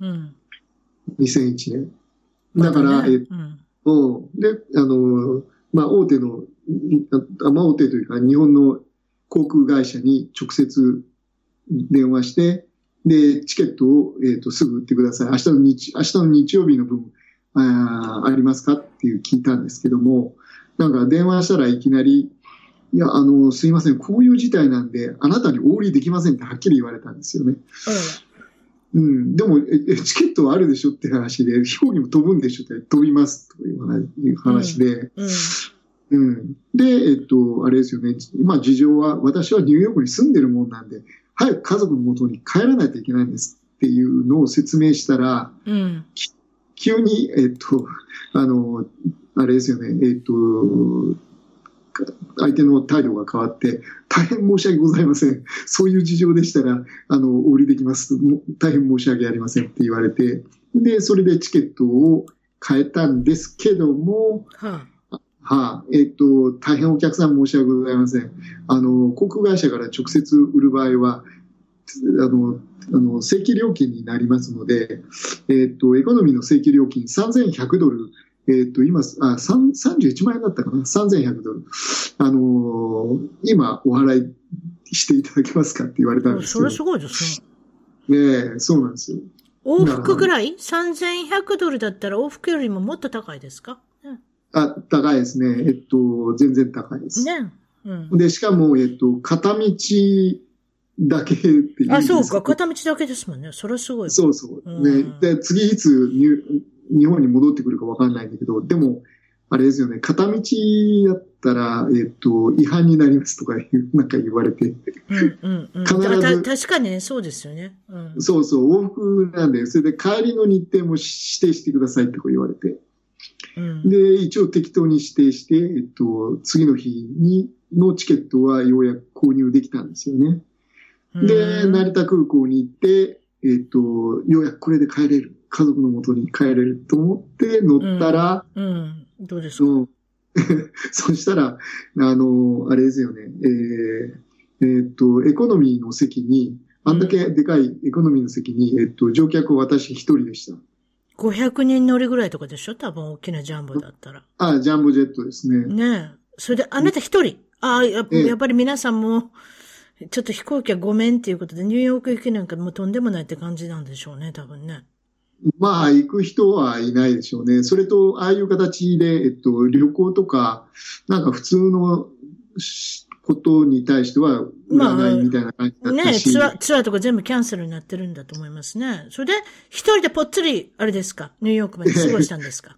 うん、2001年。だから、ね、えっと、うんで、あの、まあ、大手の、まあ、大手というか、日本の航空会社に直接電話して、で、チケットを、えっ、ー、と、すぐ売ってください。明日の日、明日の日曜日の分、あありますかっていう聞いたんですけども、なんか電話したらいきなり、いや、あの、すいません、こういう事態なんで、あなたにお売りできませんってはっきり言われたんですよね。うん、でもえ、チケットはあるでしょって話で、飛行機も飛ぶんでしょって飛びますという話で、うん、うん、で、えっと、あれですよね、まあ事情は、私はニューヨークに住んでるもんなんで、早く家族の元に帰らないといけないんですっていうのを説明したら、うん、急に、えっと、あの、あれですよね、えっと、相手の態度が変わって、大変申し訳ございません。そういう事情でしたら、あの、お売りできます。大変申し訳ありませんって言われて、で、それでチケットを変えたんですけども、はあ、はあ、えっ、と、大変お客さん申し訳ございません。あの、航空会社から直接売る場合は、あの、あの正規料金になりますので、えっ、と、エコノミーの正規料金3100ドルえっ、ー、と、今、あ、31万円だったかな ?3100 ドル。あのー、今、お払いしていただけますかって言われたんですけど。それすごいですね。ねえ、そうなんですよ。往復ぐらい ?3100 ドルだったら往復よりももっと高いですか、あ、高いですね。えっと、全然高いです。ね。うん、で、しかも、えっと、片道だけっていう。あ、そうか。片道だけですもんね。それすごい。そうそう。ね。で、次いつ日本に戻ってくるかわかんないんだけど、でも、あれですよね、片道だったら、えっ、と、違反になりますとかいう、なんか言われて。うんうんうん、必ず確かにね、そうですよね、うん。そうそう、往復なんで、それで帰りの日程も指定してくださいってこう言われて。うん、で、一応適当に指定して、えっと、次の日に、のチケットはようやく購入できたんですよね。で、成田空港に行って、えっと、ようやくこれで帰れる。家族のもとに帰れると思って乗ったら、うん、うん、どうですか？そしたら、あの、あれですよね、えー、えー、っと、エコノミーの席に、あんだけでかいエコノミーの席に、えっと、乗客私一人でした。500人乗りぐらいとかでしょ？多分大きなジャンボだったら。ああ、ジャンボジェットですね。ねえ。それで、あなた一人？ああ、ややっぱり皆さんも、ちょっと飛行機はごめんっていうことで、ニューヨーク行きなんかもうとんでもないって感じなんでしょうね、多分ね。まあ、行く人はいないでしょうね。それと、ああいう形で、えっと、旅行とか、なんか普通のことに対しては、売ないみたいな感じだったし、まあ、ねツアー、ツアーとか全部キャンセルになってるんだと思いますね。それで、一人でぽっつり、あれですか、ニューヨークまで過ごしたんですか？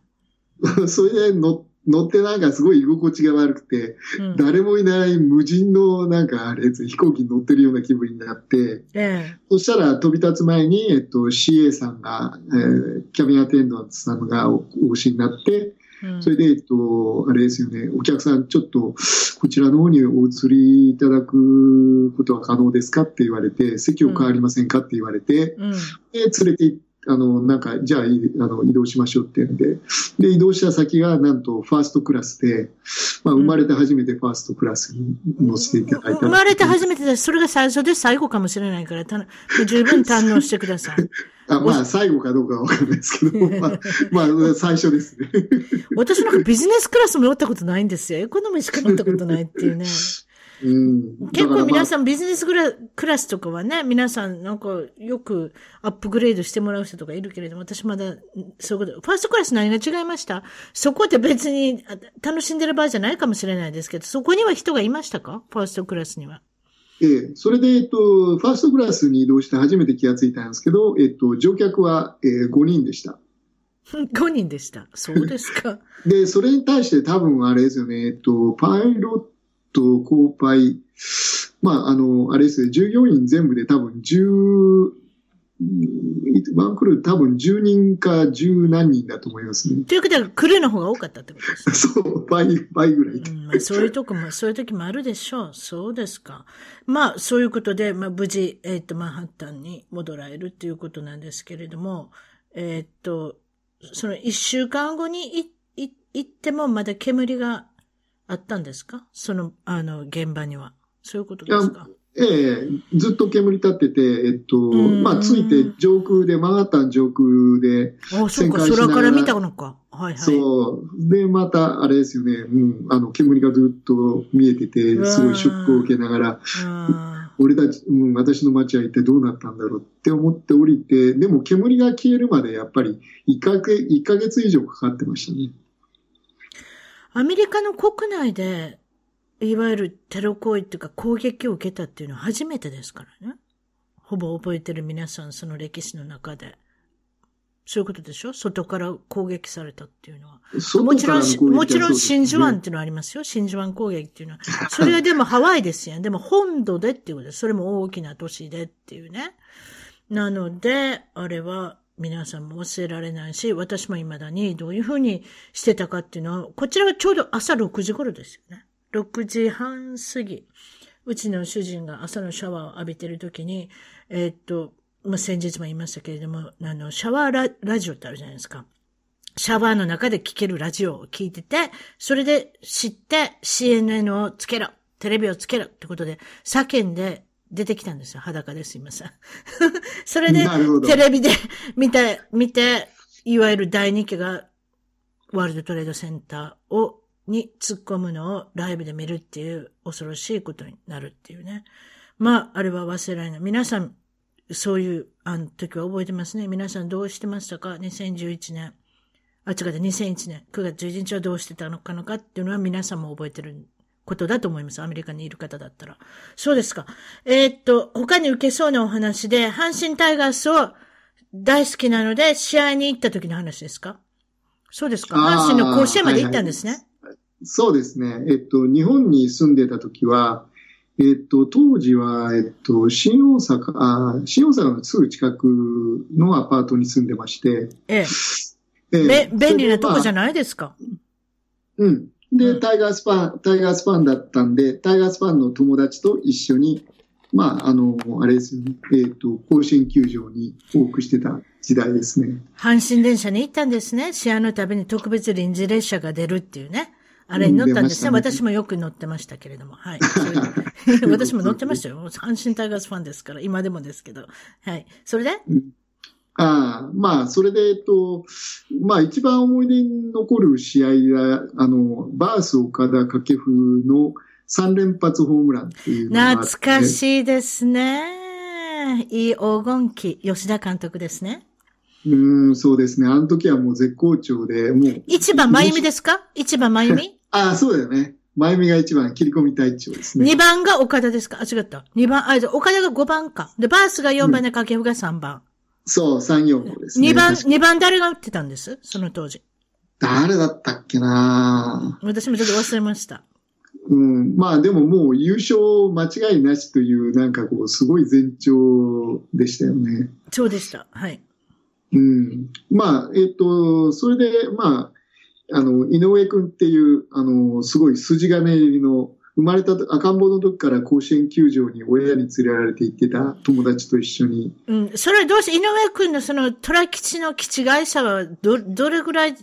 それで乗っ乗ってなんかすごい居心地が悪くて、うん、誰もいない無人のなんかあれ飛行機に乗ってるような気分になって、ええ、そしたら飛び立つ前に、えっと、CA さんが、えー、キャビンアテンダントさんがお越しになって、うん、それで、えっと、あれですよね、お客さんちょっとこちらの方にお移りいただくことは可能ですかって言われて、席を変わりませんかって言われて、うん、で、連れて行って、あの、なんか、じゃあ、あの、移動しましょうって言うんで、で、移動した先が、なんと、ファーストクラスで、まあ、生まれて初めてファーストクラスに乗せていただいた、生まれて初めてだし、それが最初で最後かもしれないから、た十分堪能してください。あまあ、最後かどうかはわかんないですけど、まあ、まあ、最初ですね。私なんかビジネスクラスも乗ったことないんですよ。エコノミーしか乗ったことないっていうね。うん、結構皆さん、ビジネスクラスとかはね、皆さんなんかよくアップグレードしてもらう人とかいるけれども、私まだそういうこと、ファーストクラス何が違いました？そこって別に楽しんでる場合じゃないかもしれないですけど、そこには人がいましたか？ファーストクラスには。ええ、それで、えっと、ファーストクラスに移動して初めて気がついたんですけど、えっと、乗客は、えー、5人でした。5人でした。そうですか。で、それに対して多分あれですよね、えっと、パイロット、コーパイ、まあ、あの、あれですね、従業員全部で多分10、ワンクルー多分10人か10何人だと思いますね。ということは、クルーの方が多かったってことですね。そう、倍、倍ぐらい。うんまあ、そういうとこも、そういう時もあるでしょう。そうですか。まあ、そういうことで、まあ、無事、えっ、ー、と、マンハッタンに戻られるっていうことなんですけれども、えっ、ー、と、その一週間後に行ってもまだ煙があったんですか？その、あの、現場には。そういうことですか？ええずっと煙立ってて、えっと、まあ、ついて上空で、マンハッタン上空で、あ、そうか、空から見たのか。はいはい。そう。で、また、あれですよね、うん、あの、煙がずっと見えてて、すごいショックを受けながら、俺たち、うん、私の街は一体どうなったんだろうって思って降りて、でも煙が消えるまでやっぱり1ヶ月 ,1 ヶ月以上かかってましたね。アメリカの国内で、いわゆるテロ行為っていうか攻撃を受けたっていうのは初めてですからね。ほぼ覚えてる皆さん、その歴史の中で。そういうことでしょ？外から攻撃されたっていうのは。もちろん、もちろん真珠湾っていうのはありますよ。真珠湾攻撃っていうのは。それはでもハワイですよ。でも本土でっていうことです。それも大きな都市でっていうね。なので、あれは皆さんも忘れられないし、私も未だにどういうふうにしてたかっていうのは、こちらはちょうど朝6時頃ですよね。6時半過ぎ。うちの主人が朝のシャワーを浴びてる時に、えー、っと、まあ、先日も言いましたけれども、あの、シャワーラジオってあるじゃないですか。シャワーの中で聴けるラジオを聞いてて、それで知って CNN をつけろ、テレビをつけろってことで叫んで出てきたんですよ。裸ですいません。それでテレビで見て、見て、いわゆる第二期がワールドトレードセンターを、に突っ込むのをライブで見るっていう恐ろしいことになるっていうね。まあ、あれは忘れられない。皆さんそういう、あの時は覚えてますね。皆さんどうしてましたか ?2011 年。あ、違う、2001年。9月11日はどうしてたのかのかっていうのは皆さんも覚えてることだと思います。アメリカにいる方だったら。そうですか。えー、っと、他に受けそうなお話で、阪神タイガースを大好きなので、試合に行った時の話ですか？そうですか。阪神の甲子園まで行ったんですね。はいはい、そうですね。えっと、日本に住んでた時は、えっと、当時は、えっと、新大阪、あ新大阪のすぐ近くのアパートに住んでまして。ええ。ええ、便利なとこじゃないですか？うん。で、タイガースファン、タイガースファンだったんで、タイガースファンの友達と一緒に、まあ、あの、あれですよね、えっ、ー、と、甲子園球場に多くしてた時代ですね。阪神電車に行ったんですね。試合のたびに特別臨時列車が出るっていうね。あれに乗ったんですね。ね私もよく乗ってましたけれども。はい。私も乗ってましたよ。阪神タイガースファンですから、今でもですけど。はい。それで、うん、ああ、まあ、それで、えっと、まあ、一番思い出に残る試合が、あの、バース岡田掛布の3連発ホームランっていう懐かしいですね。いい黄金期、吉田監督ですね。うん、そうですね。あの時はもう絶好調で、もう。一番真由美ですか？一番真由美ああ、そうだよね。真由美が一番切り込み隊長ですね。二番が岡田ですか？あ、違った。二番、あ、岡田が五番か。で、バースが四番で掛布が三番。うん、そう、三四五ですね。二番、二番誰が打ってたんです？その当時。誰だったっけな私もちょっと忘れました。うん、まあでももう優勝間違いなしという、なんかこう、すごい前兆でしたよね。そうでした。はい。うん。まあ、えっ、ー、と、それで、まあ、あの、井上くんっていう、あの、すごい筋金入りの、生まれた赤ん坊の時から甲子園球場に親に連れられて行ってた友達と一緒に。うん。それはどうして、井上くんのその虎吉の基地会社はど、どれぐらい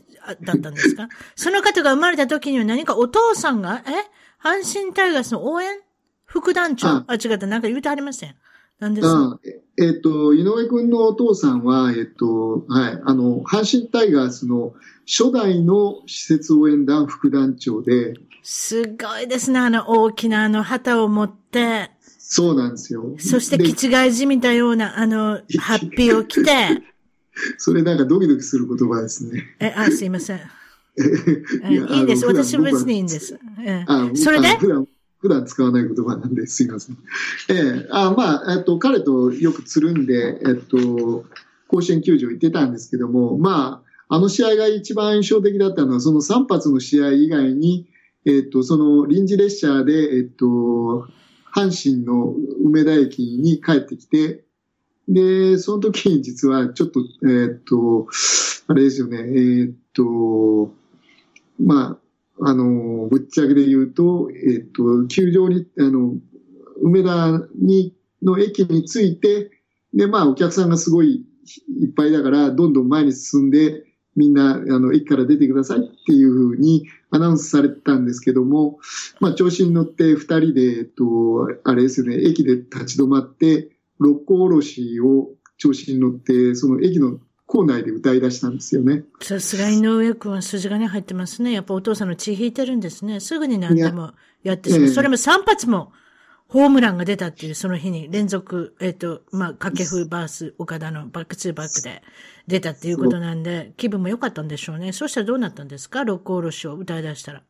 だったんですか？その方が生まれた時には何かお父さんが、え？阪神タイガースの応援？副団長？あ。違った、なんか言うてはりません。なんですか？えっ、と、井上君のお父さんは、えっ、と、はい、あの、阪神タイガースの初代の施設応援団副団長で、すごいですね。あの大きなあの旗を持って。そうなんですよ。そして、気違いじみたような、あの、ハッピーを着て。それなんかドキドキする言葉ですね。え、あ、すいません。いいいです。私は別にいいんです。あそれで？普段普段使わない言葉なんですいません。えー、あまあ、えっと、彼とよくつるんで、えっと、甲子園球場行ってたんですけども、まあ、あの試合が一番印象的だったのは、その3発の試合以外に、えっと、その臨時列車で、えっと、阪神の梅田駅に帰ってきて、で、その時に実はちょっと、えっと、あれですよね、えっと、まあ、あの、ぶっちゃけで言うと、えっと、球場に、あの、梅田に、の駅に着いて、で、まあ、お客さんがすごいいっぱいだから、どんどん前に進んで、みんな、あの、駅から出てくださいっていうふうにアナウンスされてたんですけども、まあ、調子に乗って二人で、えっと、あれですよね、駅で立ち止まって、六甲おろしを調子に乗って、その駅の校内で歌い出したんですよね。さすが井上君は筋金入ってますね。やっぱお父さんの血引いてるんですね。すぐに何でもやってしまう。それも3発もホームランが出たっていう、その日に連続、えっ、ー、と、まあ、掛布バース、岡田のバックツーバックで出たっていうことなんで、気分も良かったんでしょうね。そしたらどうなったんですか？六甲おろしを歌い出したら。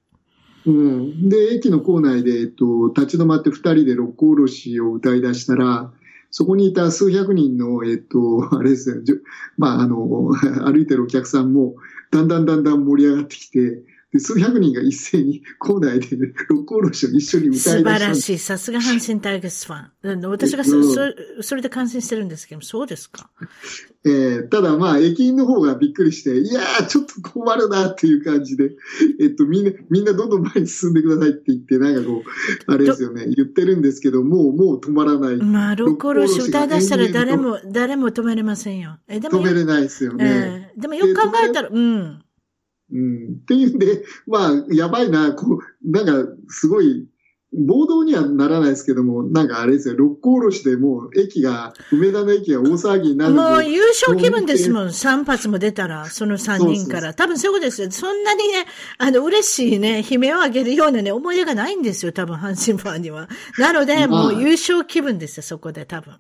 うん。で、駅の構内で、えっと、立ち止まって二人で六甲おろしを歌い出したら、そこにいた数百人の、えっと、あれですね、まあ、あの、歩いてるお客さんも、だんだんだんだん盛り上がってきて、で数百人が一斉に校内で、ね、六甲おろしを一緒に歌い出した素晴らしい。さすが阪神タイガースファン。私がそそそれで感心してるんですけど、そうですか？えー、ただまあ、駅員の方がびっくりして、いやー、ちょっと困るなっていう感じで、えっと、みんな、みんなどんどん前に進んでくださいって言って、なんかこう、あれですよね、言ってるんですけど、もう、もう止まらない。まあ、六甲おろし歌い出したら誰も、誰も止めれませんよ。え、でも。止めれないですよね。えー、でもよく考えたら、うん。うん。っていうんで、まあ、やばいな、こう、なんか、すごい、暴動にはならないですけども、なんかあれですよ、六甲おろしでもう駅が、梅田の駅が大騒ぎになるもう優勝気分ですもん、3発も出たら、その3人から。多分そういうことですよ。そんなにね、あの、嬉しいね、悲鳴を上げるようなね、思い出がないんですよ、多分阪神ファンには。なので、もう優勝気分ですよ、そこで多分。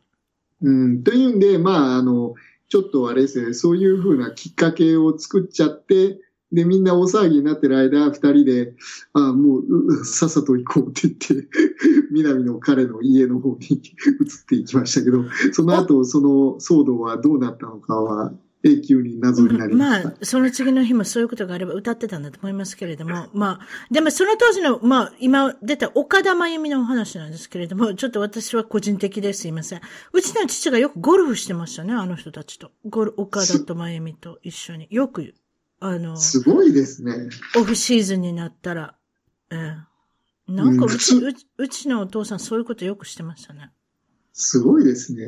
うん、というんで、まあ、あの、ちょっとあれですね、そういうふうなきっかけを作っちゃって、で、みんな大騒ぎになってる間、二人で、ああ、もう、さっさと行こうって言って、南の彼の家の方に移っていきましたけど、その後、その騒動はどうなったのかは、永久に謎になりました。まあ、その次の日もそういうことがあれば歌ってたんだと思いますけれども、まあ、でもその当時の、まあ、今出た岡田真由美のお話なんですけれども、ちょっと私は個人的ですいません。うちの父がよくゴルフしてましたね、あの人たちと。ゴル、岡田と真由美と一緒に。よくあの、すごいですね。オフシーズンになったら、ええ。なんかうち、うち、うちのお父さんそういうことよくしてましたね。すごいですね。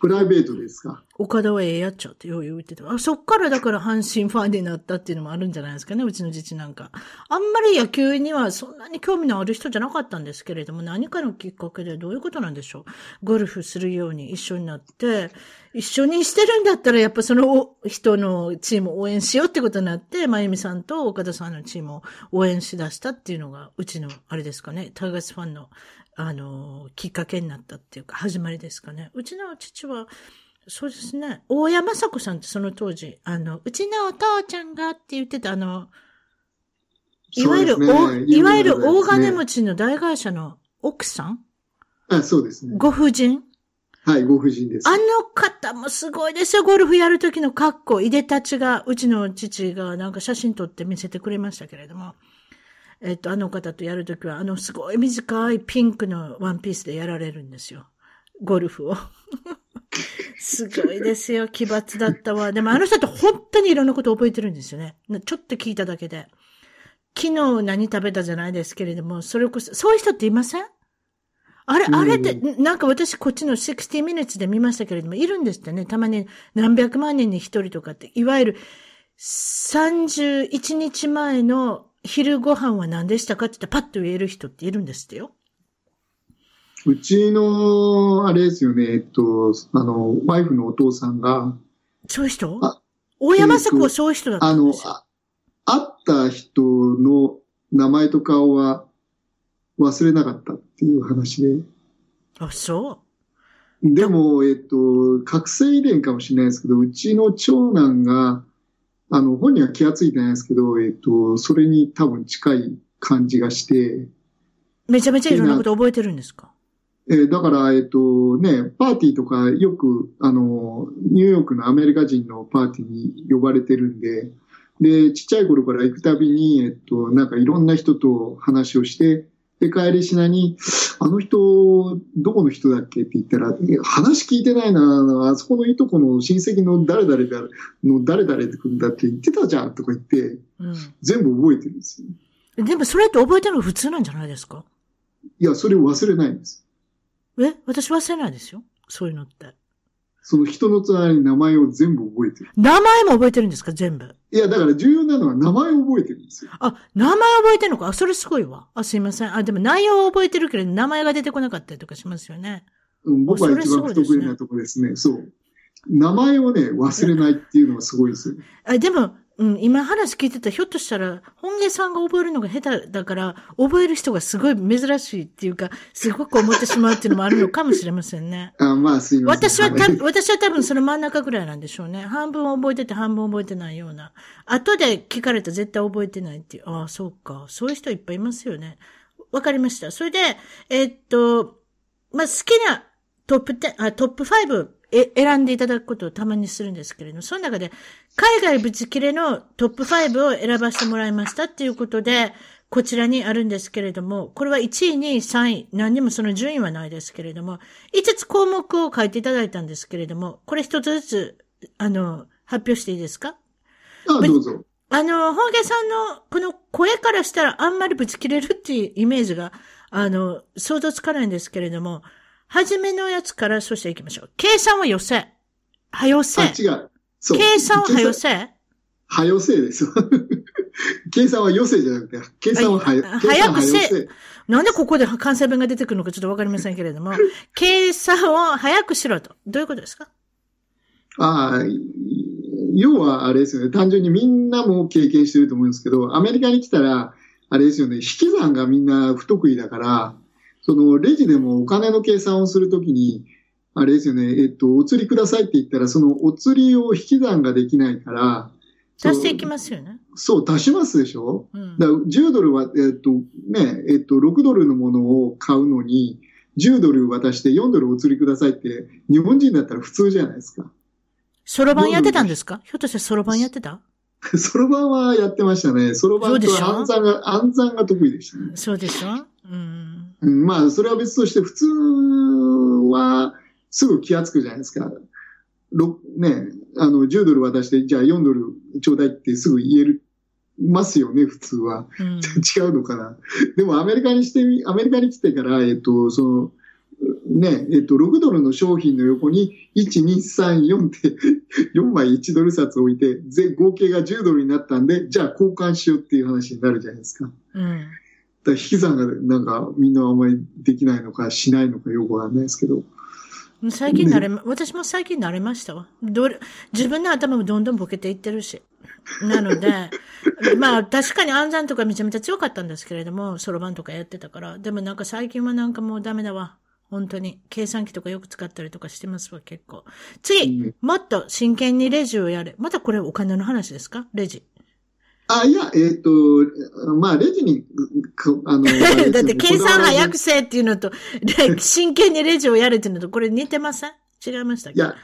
プライベートですか？岡田はええやっちゃってよう言ってた。あ、そっからだから阪神ファンになったっていうのもあるんじゃないですかね、うちの父なんか。あんまり野球にはそんなに興味のある人じゃなかったんですけれども、何かのきっかけでどういうことなんでしょう？ゴルフするように一緒になって、一緒にしてるんだったらやっぱその人のチームを応援しようってことになって、まゆみさんと岡田さんのチームを応援しだしたっていうのが、うちのあれですかね、タイガースファンのあの、きっかけになったっていうか、始まりですかね。うちの父は、そうですね。大山雅子さんってその当時、あの、うちのお父ちゃんがって言ってた、あの、いわゆる、ね、いわゆる大金持ちの大会社の奥さん？あ、そうですね。ご婦人？はい、ご婦人です。あの方もすごいですよ。ゴルフやるときの格好、いでたちが、うちの父がなんか写真撮って見せてくれましたけれども。えっと、あの方とやるときは、あの、すごい短いピンクのワンピースでやられるんですよ。ゴルフを。すごいですよ。奇抜だったわ。でもあの人って本当にいろんなこと覚えてるんですよね。ちょっと聞いただけで。昨日何食べたじゃないですけれども、それこそ、そういう人っていません？あれ、あれって、なんか私こっちの60 minutes で見ましたけれども、いるんですってね。たまに何百万人に一人とかって、いわゆる31日前の昼ご飯は何でしたかって言ったらパッと言える人っているんですってよ。うちの、あれですよね、えっと、あの、ワイフのお父さんが。そういう人？大山作はそういう人だったんですよ。あの、会った人の名前と顔は忘れなかったっていう話で。あ、そうでも、えっと、覚醒遺伝かもしれないですけど、うちの長男が、あの、本人は気がついてないですけど、えっと、それに多分近い感じがして。めちゃめちゃいろんなこと覚えてるんですか？えー、だから、えっ、とね、パーティーとかよく、あの、ニューヨークのアメリカ人のパーティーに呼ばれてるんで、で、ちっちゃい頃から行くたびに、えっと、なんかいろんな人と話をして、で、帰りしなに、あの人、どこの人だっけって言ったら、話聞いてないな、あそこのいとこの親戚の誰々だ、の誰々ってくんだって言ってたじゃんとか言って、うん、全部覚えてるんですよ。でもそれって覚えてるのが普通なんじゃないですか？いや、それを忘れないんです。え？私忘れないですよ。そういうのって。その人の隣に名前を全部覚えてる。名前も覚えてるんですか？全部。いや、だから重要なのは名前を覚えてるんですよ。あ、名前覚えてるのか？あ、それすごいわ。あ、すいません。あ、でも内容は覚えてるけど、名前が出てこなかったりとかしますよね。うん、僕は一番不得意なとこですね。そう。名前をね、忘れないっていうのはすごいですよ。あ、でも、うん、今話聞いてたひょっとしたら、本芸さんが覚えるのが下手だから、覚える人がすごい珍しいっていうか、すごく思ってしまうっていうのもあるのかもしれませんね。あまあ、すいません。私はた、私は多分その真ん中ぐらいなんでしょうね。半分覚えてて半分覚えてないような。後で聞かれたら絶対覚えてないっていう。ああ、そうか。そういう人いっぱいいますよね。わかりました。それで、えー、っと、まあ、好きなトップ10、あ、トップ5え選んでいただくことをたまにするんですけれども、その中で、海外ぶち切れのトップ5を選ばせてもらいましたっていうことで、こちらにあるんですけれども、これは1位、2位、3位、何にもその順位はないですけれども、5つ項目を書いていただいたんですけれども、これ一つずつ、あの、発表していいですか？あどうぞ。あの、本家さんのこの声からしたらあんまりぶち切れるっていうイメージが、あの、想像つかないんですけれども、はじめのやつから、そして行きましょう。計算はよせ。はよせ。あ、違う。そう。計算ははよせ。はよせです。計算はよせじゃなくて、計算ははよ、早くせ。なんでここで関西弁が出てくるのかちょっとわかりませんけれども、計算を早くしろと。どういうことですか？ああ、要はあれですよね。単純にみんなも経験してると思うんですけど、アメリカに来たら、あれですよね。引き算がみんな不得意だから、そのレジでもお金の計算をするときに、あれですよね、えっと、お釣りくださいって言ったら、そのお釣りを引き算ができないから、足していきますよね。そう、足しますでしょ、うん、だから10ドルは、えっと、ね、えっと、6ドルのものを買うのに、10ドル渡して4ドルお釣りくださいって、日本人だったら普通じゃないですか。そろばんやってたんですか？ひょっとしてそろばんやってた？そろばんはやってましたね。そろばんと暗算が、暗算が得意でしたね。そうでしょ？うん。まあ、それは別として、普通はすぐ気がつくじゃないですか。ね、あの、10ドル渡して、じゃあ4ドルちょうだいってすぐ言える、ますよね、普通は。うん、違うのかな。でもアメリカにしてみ、アメリカに来てから、えっと、その、ね、えっと、6ドルの商品の横に、1、2、3、4って、4枚1ドル札置いて、合計が10ドルになったんで、じゃあ交換しようっていう話になるじゃないですか。うんだ引き算がなんかみんなあんまりできないのかしないのかよくわかんないですけど。最近慣れ、ね、私も最近慣れましたわ。どれ、自分の頭もどんどんボケていってるし。なので、まあ確かに暗算とかめちゃめちゃ強かったんですけれども、そろばんとかやってたから。でもなんか最近はなんかもうダメだわ。本当に。計算機とかよく使ったりとかしてますわ、結構。次、もっと真剣にレジをやれ。またこれお金の話ですか？レジ。あ、いや、えっ、ー、と、まあ、レジに、あの、だって計算早くせっていうのと、真剣にレジをやれっていうのと、これ似てません？違いましたっけ？いや、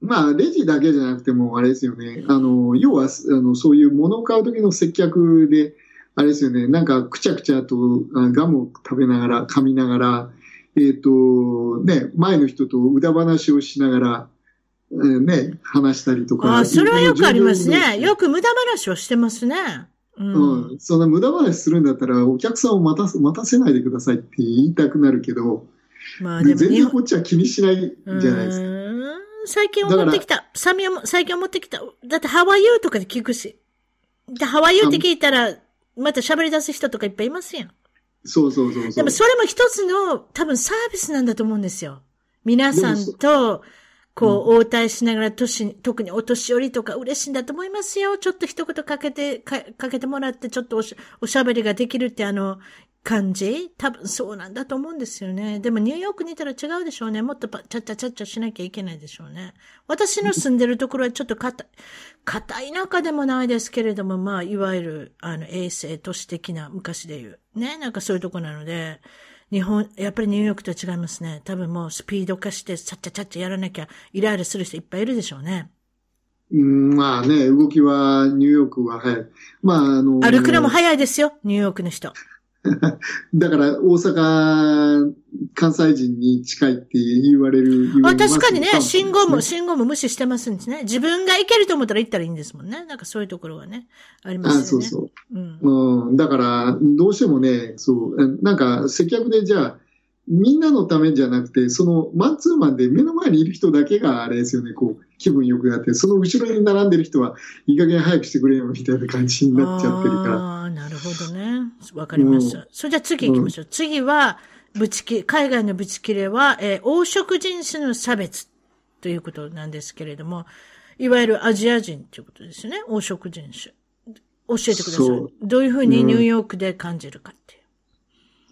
まあ、レジだけじゃなくても、あれですよね。あの、要は、あの、そういう物を買うときの接客で、あれですよね。なんか、くちゃくちゃとガムを食べながら、噛みながら、えっ、ー、と、ね、前の人と歌話をしながら、ね、話したりとか。あそれはよくありますね。よく無駄話をしてますね。うん、うん。その無駄話するんだったら、お客さんを待たせ、待たせないでくださいって言いたくなるけど、まあでも全然こっちは気にしないじゃないですか。最近思ってきた。サミも最近思ってきた。だってハワイユーとかで聞くし。で、ハワイユーって聞いたら、また喋り出す人とかいっぱいいますやん。そうそうそうでもそれも一つの多分サービスなんだと思うんですよ。皆さんと、こう、応対しながら、年、特にお年寄りとか嬉しいんだと思いますよ。ちょっと一言かけて、かかけてもらって、ちょっとおしおしゃべりができるって、あの、感じ多分そうなんだと思うんですよね。でもニューヨークにいたら違うでしょうね。もっとちゃっちゃちゃっちゃしなきゃいけないでしょうね。私の住んでるところはちょっと硬い、硬い中でもないですけれども、まあ、いわゆる、あの、衛生都市的な昔で言う。ね。なんかそういうとこなので、日本、やっぱりニューヨークと違いますね。多分もうスピード化して、ちゃっちゃちゃっちゃやらなきゃ、イライラする人いっぱいいるでしょうね。うん、まあね、動きはニューヨークは早い。まあ、あのー、歩くのも早いですよ、ニューヨークの人。だから、大阪、関西人に近いって言われる。あ、確かにね、信号も、信号も無視してますんですね。自分が行けると思ったら行ったらいいんですもんね。なんかそういうところはね、ありますよね。あ、そうそう。うん。うん、だから、どうしてもね、そう、なんか、接客でじゃあ、みんなのためじゃなくて、そのマンツーマンで目の前にいる人だけがあれですよね、こう、気分良くなって、その後ろに並んでる人は、いい加減早くしてくれよ、みたいな感じになっちゃってるから。ああ、なるほどね。わかりました。それじゃあ次行きましょう。うん、次は、ぶちき、海外のぶち切れは、えー、黄色人種の差別ということなんですけれども、いわゆるアジア人ということですよね。黄色人種。教えてください。どういうふうにニューヨークで感じるかって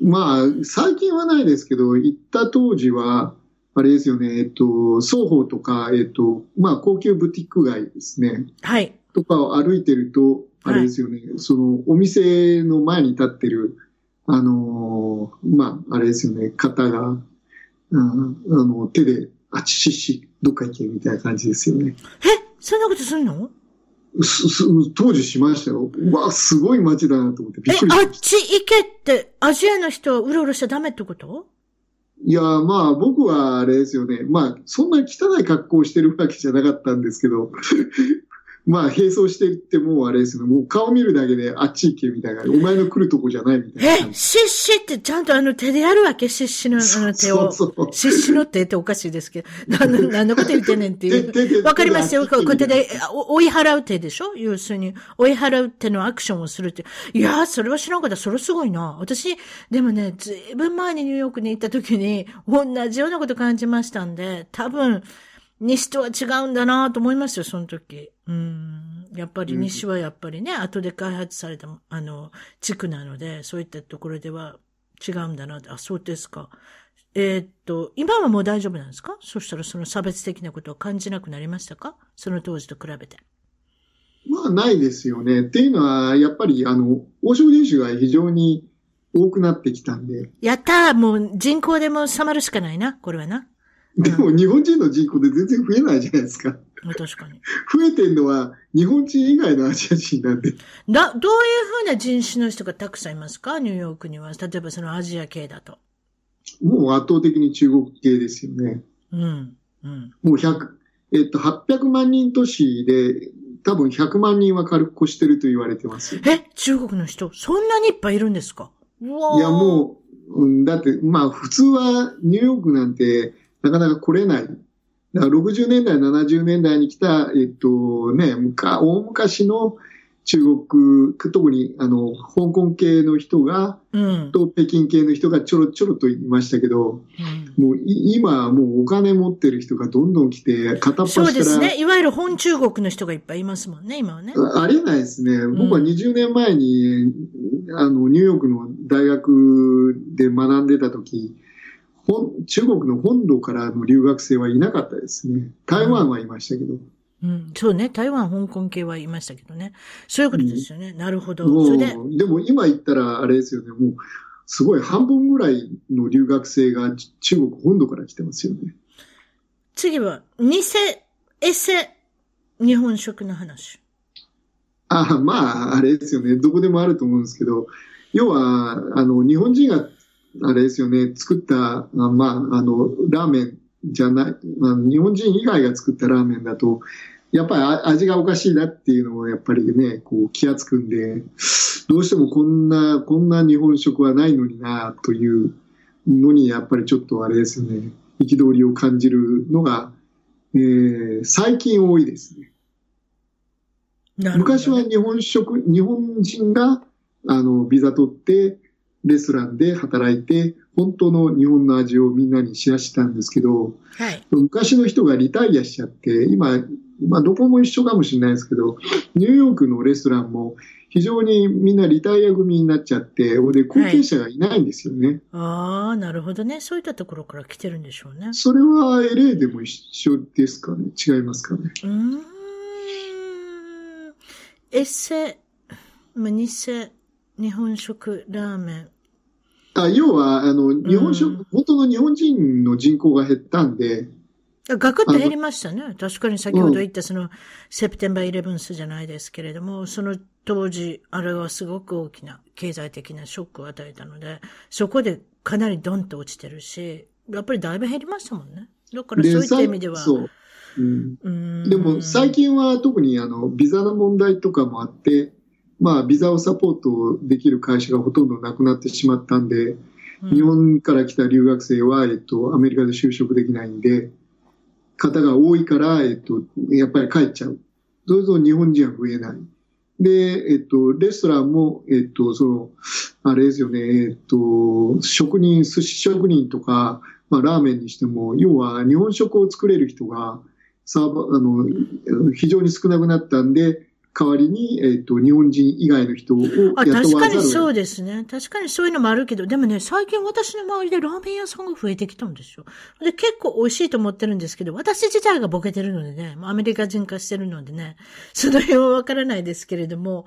まあ、最近はないですけど、行った当時は、あれですよね、えっと、双方とか、えっと、まあ、高級ブティック街ですね。はい。とかを歩いてると、あれですよね、はい、その、お店の前に立ってる、あのー、まあ、あれですよね、方が、あの、手で、あちしし、どっか行け、みたいな感じですよね。えそんなことするの？当時しましたよ。うわ、すごい街だなと思って。え、あっち行けって、アジアの人はうろうろしちゃダメってこと？いや、まあ僕はあれですよね。まあそんな汚い格好をしてるわけじゃなかったんですけど、まあ、並走してってもうあれですよね。もう顔見るだけであっち行けみたいな。お前の来るとこじゃないみたいな。え、シッシってちゃんとあの手でやるわけ？シッシのあの手を。そうそうシッシの手っておかしいですけど。何の、何の こと言ってんねんっていう。わかりますよ。こう手で追い払う手でしょ要するに、追い払う手のアクションをするって。いやそれは知らんかった。それすごいな。私、でもね、ずいぶん前にニューヨークに行った時に、同じようなこと感じましたんで、多分、西とは違うんだなと思いますよ、その時。うん。やっぱり西はやっぱりね、うん、後で開発された、あの、地区なので、そういったところでは違うんだなあ、そうですか。えー、っと、今はもう大丈夫なんですか？そしたらその差別的なことは感じなくなりましたか？その当時と比べて。まあ、ないですよね。っていうのは、やっぱり、あの、王将練習が非常に多くなってきたんで。やったーもう人口でも収まるしかないな、これはな。でも日本人の人口で全然増えないじゃないですか。確かに。増えてるのは日本人以外のアジア人なんで。だ、どういうふうな人種の人がたくさんいますか？ニューヨークには。例えばそのアジア系だと。もう圧倒的に中国系ですよね。うん。うん。もう100、えっと、800万人都市で、多分100万人は軽く越してると言われてます。え？中国の人？そんなにいっぱいいるんですか？いや、もう、うん、だって、まあ、普通はニューヨークなんて、なかなか来れない。だから60年代、70年代に来た、えっとね、大昔の中国、特にあの香港系の人が、うん、と北京系の人がちょろちょろといましたけど、うん、もう今はもうお金持ってる人がどんどん来て、片っ端から。そうですね。いわゆる本中国の人がいっぱいいますもんね、今はね。ありえないですね。僕は20年前に、あの、ニューヨークの大学で学んでた時、中国の本土からの留学生はいなかったですね。台湾はいましたけど。うん、そうね。台湾、香港系はいましたけどね。そういうことですよね。うん、なるほど。それで。でも今言ったら、あれですよね。もう、すごい半分ぐらいの留学生が中国本土から来てますよね。次は、偽エセ日本食の話。あまあ、あれですよね。どこでもあると思うんですけど、要は、あの、日本人があれですよね、作った、まあ、あの、ラーメンじゃない、まあ、日本人以外が作ったラーメンだと、やっぱり味がおかしいなっていうのをやっぱりね、こう気がつくんで、どうしてもこんな、こんな日本食はないのにな、というのに、やっぱりちょっとあれですよね、憤りを感じるのが、えー、最近多いですね。昔は日本食、日本人が、あの、ビザ取って、レストランで働いて、本当の日本の味をみんなに知らしたんですけど、はい、昔の人がリタイアしちゃって、今、まあ、どこも一緒かもしれないですけど、ニューヨークのレストランも非常にみんなリタイア組になっちゃって、で、後継者がいないんですよね。はい、ああ、なるほどね。そういったところから来てるんでしょうね。それは LA でも一緒ですかね？違いますかね？うん。エッセ、ニセ、日本食、ラーメン。あ要は、あの、日本食、うん、元の日本人の人口が減ったんで、ガクッと減りましたね。確かに先ほど言ったその、セプテンバーイレブンスじゃないですけれども、その当時、あれはすごく大きな経済的なショックを与えたので、そこでかなりドンと落ちてるし、やっぱりだいぶ減りましたもんね。だからそういった意味では。そう。うん、でも最近は特にあのビザの問題とかもあって、まあ、ビザをサポートできる会社がほとんどなくなってしまったんで、日本から来た留学生は、えっと、アメリカで就職できないんで、方が多いから、えっと、やっぱり帰っちゃう。そうすると日本人は増えない。で、えっと、レストランも、えっと、その、あれですよね、えっと、職人、寿司職人とか、まあ、ラーメンにしても、要は日本食を作れる人が、サーバー、あの、非常に少なくなったんで、代わりに、えっ、ー、と、日本人以外の人を雇わざる確かにそうですね。確かにそういうのもあるけど、でもね、最近私の周りでラーメン屋さんが増えてきたんですよ。で、結構美味しいと思ってるんですけど、私自体がボケてるのでね、アメリカ人化してるのでね、その辺はわからないですけれども、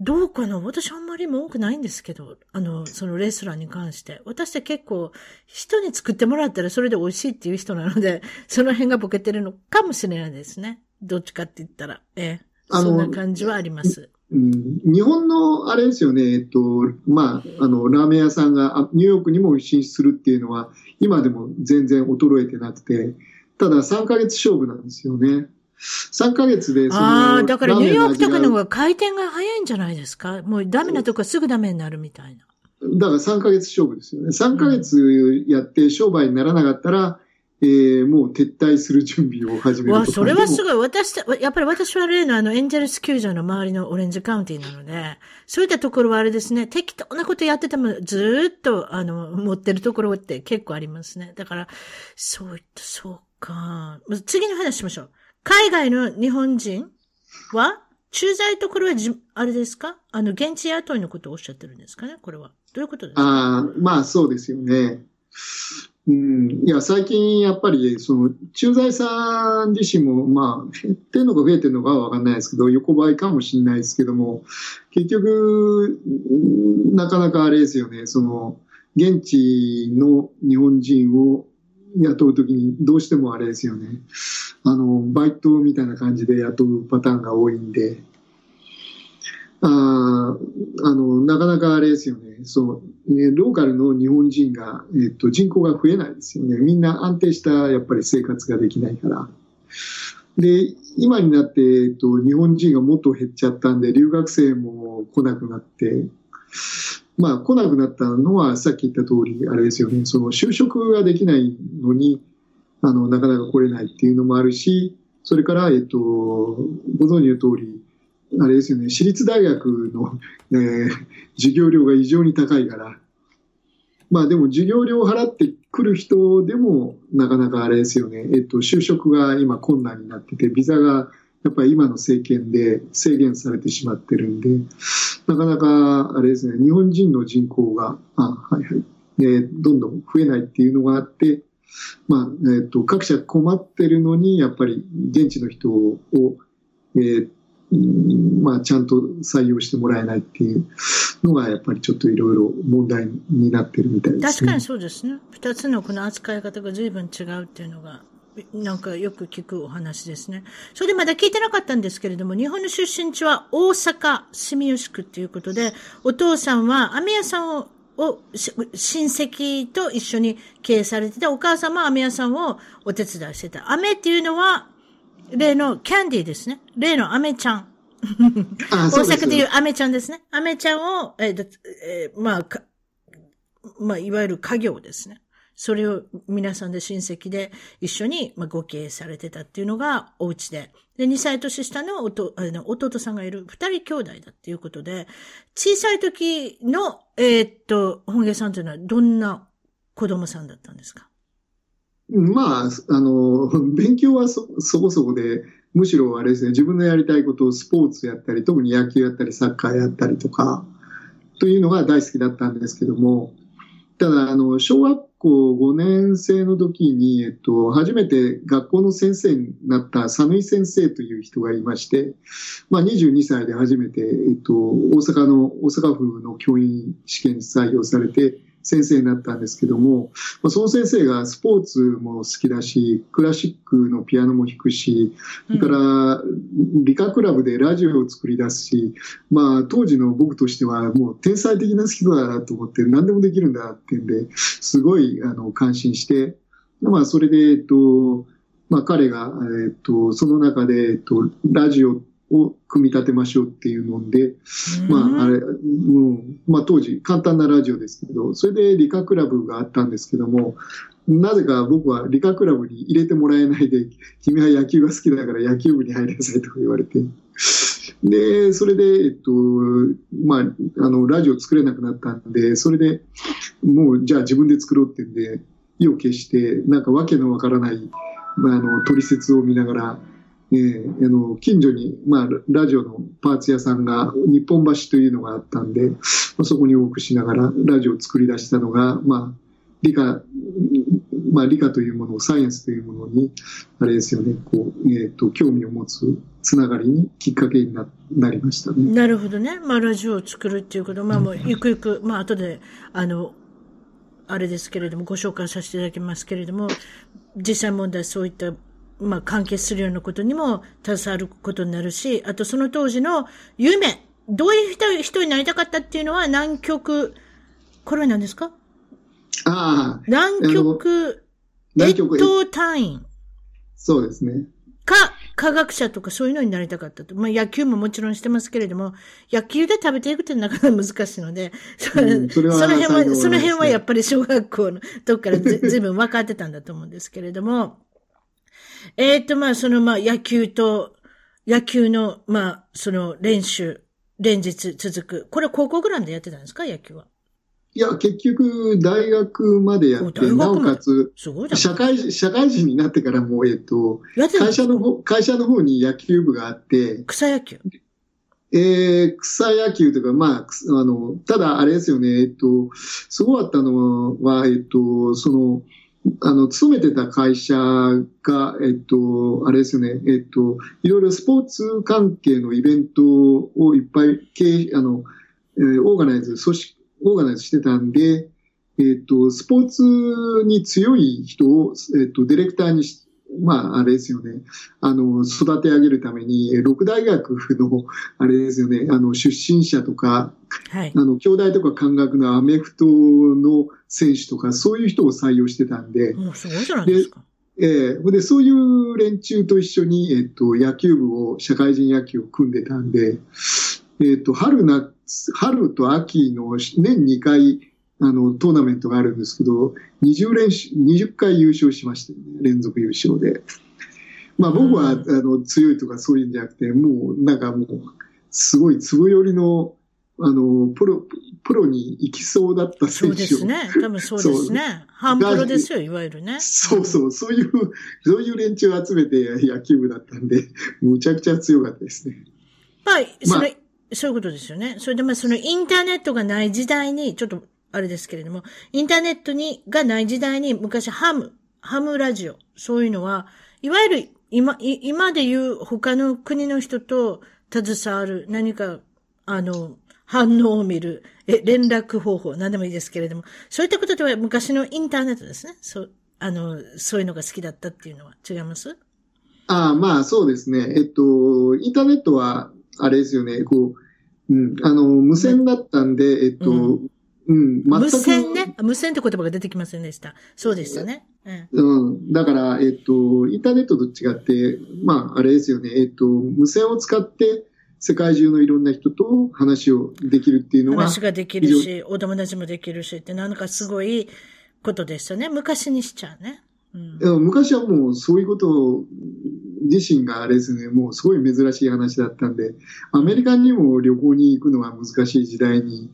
どうかな？私あんまり文句ないんですけど、あの、そのレストランに関して。私って結構、人に作ってもらったらそれで美味しいっていう人なので、その辺がボケてるのかもしれないですね。どっちかって言ったら。ええ。そんな感じはあります。うん、日本のあれですよね、えっと、まあ、あの、ラーメン屋さんがニューヨークにも進出するっていうのは、今でも全然衰えてなくて、ただ3ヶ月勝負なんですよね。3ヶ月でああ、だからニューヨークとかの方が回転が早いんじゃないですか？もうダメなとこはすぐダメになるみたいな。だから3ヶ月勝負ですよね。3ヶ月やって商売にならなかったら、えー、もう撤退する準備を始めるわ、それはすごい。私、やっぱり私は例のあの、エンジェルス球場の周りのオレンジカウンティなので、そういったところはあれですね、適当なことやっててもずっと、あの、持ってるところって結構ありますね。だから、そういった、そうか。次の話しましょう。海外の日本人は駐在ところはじ、あれですか？あの、現地雇いのことをおっしゃってるんですかね？これは。どういうことですか？ああ、まあそうですよね。うん、いや、最近やっぱり、その、駐在さん自身も、まあ、減ってるのか増えてるのかはわかんないですけど、横ばいかもしれないですけども、結局、なかなかあれですよね、その、現地の日本人を雇うときにどうしてもあれですよね。あの、バイトみたいな感じで雇うパターンが多いんで、ああの、なかなかあれですよね。そう、ね、ローカルの日本人が、えっと、人口が増えないですよね。みんな安定した、やっぱり生活ができないから。で、今になって、えっと、日本人がもっと減っちゃったんで、留学生も来なくなって、まあ、来なくなったのは、さっき言った通り、あれですよね。その、就職ができないのに、あの、なかなか来れないっていうのもあるし、それから、えっと、ご存知の通り、あれですよね、私立大学の、えー、授業料が異常に高いから、まあでも授業料を払ってくる人でもなかなかあれですよね、えっと、就職が今困難になってて、ビザがやっぱり今の政権で制限されてしまってるんで、なかなかあれですね、日本人の人口が、あはいはい、でどんどん増えないっていうのがあって、まあ、えっと、各社困ってるのに、やっぱり現地の人を、えー、まあ、ちゃんと採用してもらえないっていうのが、やっぱりちょっといろいろ問題になってるみたいです、ね、確かにそうですね。二つのこの扱い方が随分違うっていうのが、なんかよく聞くお話ですね。それでまだ聞いてなかったんですけれども、日本の出身地は大阪住吉区っていうことで、お父さんは飴屋さんをを、親戚と一緒に経営されてて、お母さんも飴屋さんをお手伝いしてた。飴っていうのは、例のキャンディーですね。例のアメちゃん。大阪でいうアメちゃんですね。アメちゃんを、えーえー、まあ、まあ、いわゆる家業ですね。それを皆さんで親戚で一緒に、まあ、ご経営されてたっていうのがお家で。で、2歳年下の弟弟さんがいる二人兄弟だっていうことで、小さい時の、えー、っと、本家さんというのはどんな子供さんだったんですか？まあ、あの、勉強はそ、そこそこで、むしろあれですね、自分のやりたいことをスポーツやったり、特に野球やったり、サッカーやったりとか、というのが大好きだったんですけども、ただ、あの、小学校5年生の時に、えっと、初めて学校の先生になった佐野井先生という人がいまして、まあ、22歳で初めて、えっと、大阪の、大阪府の教員試験に採用されて、先生になったんですけども、その先生がスポーツも好きだし、クラシックのピアノも弾くし、それから理科クラブでラジオを作り出すし、まあ当時の僕としてはもう天才的な人だなと思って何でもできるんだってんで、すごいあの感心して、まあそれで、えっと、まあ彼が、えっと、その中で、えっと、ラジオを組み立てましょうっていうので、まあ、あれ、うん、まあ当時簡単なラジオですけど、それで理科クラブがあったんですけども、なぜか僕は理科クラブに入れてもらえないで、君は野球が好きだから野球部に入りなさいとか言われて、で、それで、えっと、まあ、あの、ラジオ作れなくなったんで、それでもう、じゃあ自分で作ろうってんで、意を消して、なんかわけのわからない、まあ、あの、取説を見ながら、えー、あの近所に、まあ、ラジオのパーツ屋さんが日本橋というのがあったんで、まあ、そこに多くしながらラジオを作り出したのが、まあ、理科、まあ、理科というものを、サイエンスというものに、あれですよね、こう、えっ、ー、と、興味を持つつながりにきっかけにななりましたね。なるほどね。まあ、ラジオを作るっていうこと、まあ、もう、ゆくゆく、まあ、後で、あの、あれですけれども、ご紹介させていただきますけれども、実際問題そういったまあ、関係するようなことにも携わることになるし、あとその当時の夢、どういう人人になりたかったっていうのは南極、これなんですか？ああ。南極、越冬隊員。そうですね。か、科学者とかそういうのになりたかったと。まあ野球ももちろんしてますけれども、野球で食べていくってなかなか難しいので、そ,、うん、その辺は、その辺はやっぱり小学校のとこからず ずいぶん分かってたんだと思うんですけれども、えっ、ー、と、まあ、その、まあ、野球と、野球の、まあ、その練習、連日続く。これ高校ぐらいでやってたんですか？野球は。いや、結局、大学までやって、なおかつ、社会、社会人になってからも、えっと、会社の方、会社の方に野球部があって、草野球。えー、草野球というか、まあ、あの、ただ、あれですよね、えっと、すごかったのは、えっと、その、あの、勤めてた会社が、えっと、あれですよね、えっと、いろいろスポーツ関係のイベントをいっぱい経、あの、えー、オーガナイズ、組織、オーガナイズしてたんで、えっと、スポーツに強い人を、えっと、ディレクターにしまあ、あれですよね。あの、育て上げるために、六大学の、あれですよね、あの、出身者とか、はい、あの、兄弟とか感覚のアメフトの選手とか、そういう人を採用してたんで。もうすごいじゃないですか。ええー、で、そういう連中と一緒に、えっと、野球部を、社会人野球を組んでたんで、えっと、春夏、春と秋の年2回、あの、トーナメントがあるんですけど、20連20回優勝しましたね、連続優勝で。まあ僕は、あの、強いとかそういうんじゃなくて、もう、なんかもう、すごい粒寄りの、あの、プロ、プロに行きそうだった選手そうですね。多分そうですね。半プロですよ、いわゆるね。そうそう、そういう、そういう連中を集めて野球部だったんで、むちゃくちゃ強かったですね。まあ、その、まあ、そういうことですよね。それでまあそのインターネットがない時代に、ちょっとあれですけれども、インターネットに、がない時代に昔ハム、ハムラジオ、そういうのは、いわゆる今、今で言う他の国の人と携わる何か、あの、反応を見る、え、連絡方法、何でもいいですけれども、そういったことでは昔のインターネットですね。そう、あの、そういうのが好きだったっていうのは違います？ああ、まあそうですね。えっと、インターネットは、あれですよね、こう、うん、あの、無線だったんで、えっと、うん、うん、無線ね。無線って言葉が出てきませんでした。そうでしたね。うん。うん、だから、えっと、インターネットと違って、まあ、あれですよね。えっと、無線を使って、世界中のいろんな人と話をできるっていうのが。話ができるし、お友達もできるしって、なんかすごい、ことですよね。昔にしちゃうね。うん、昔はもうそういうことを自体があれですね、もうすごい珍しい話だったんで、アメリカにも旅行に行くのは難しい時代に、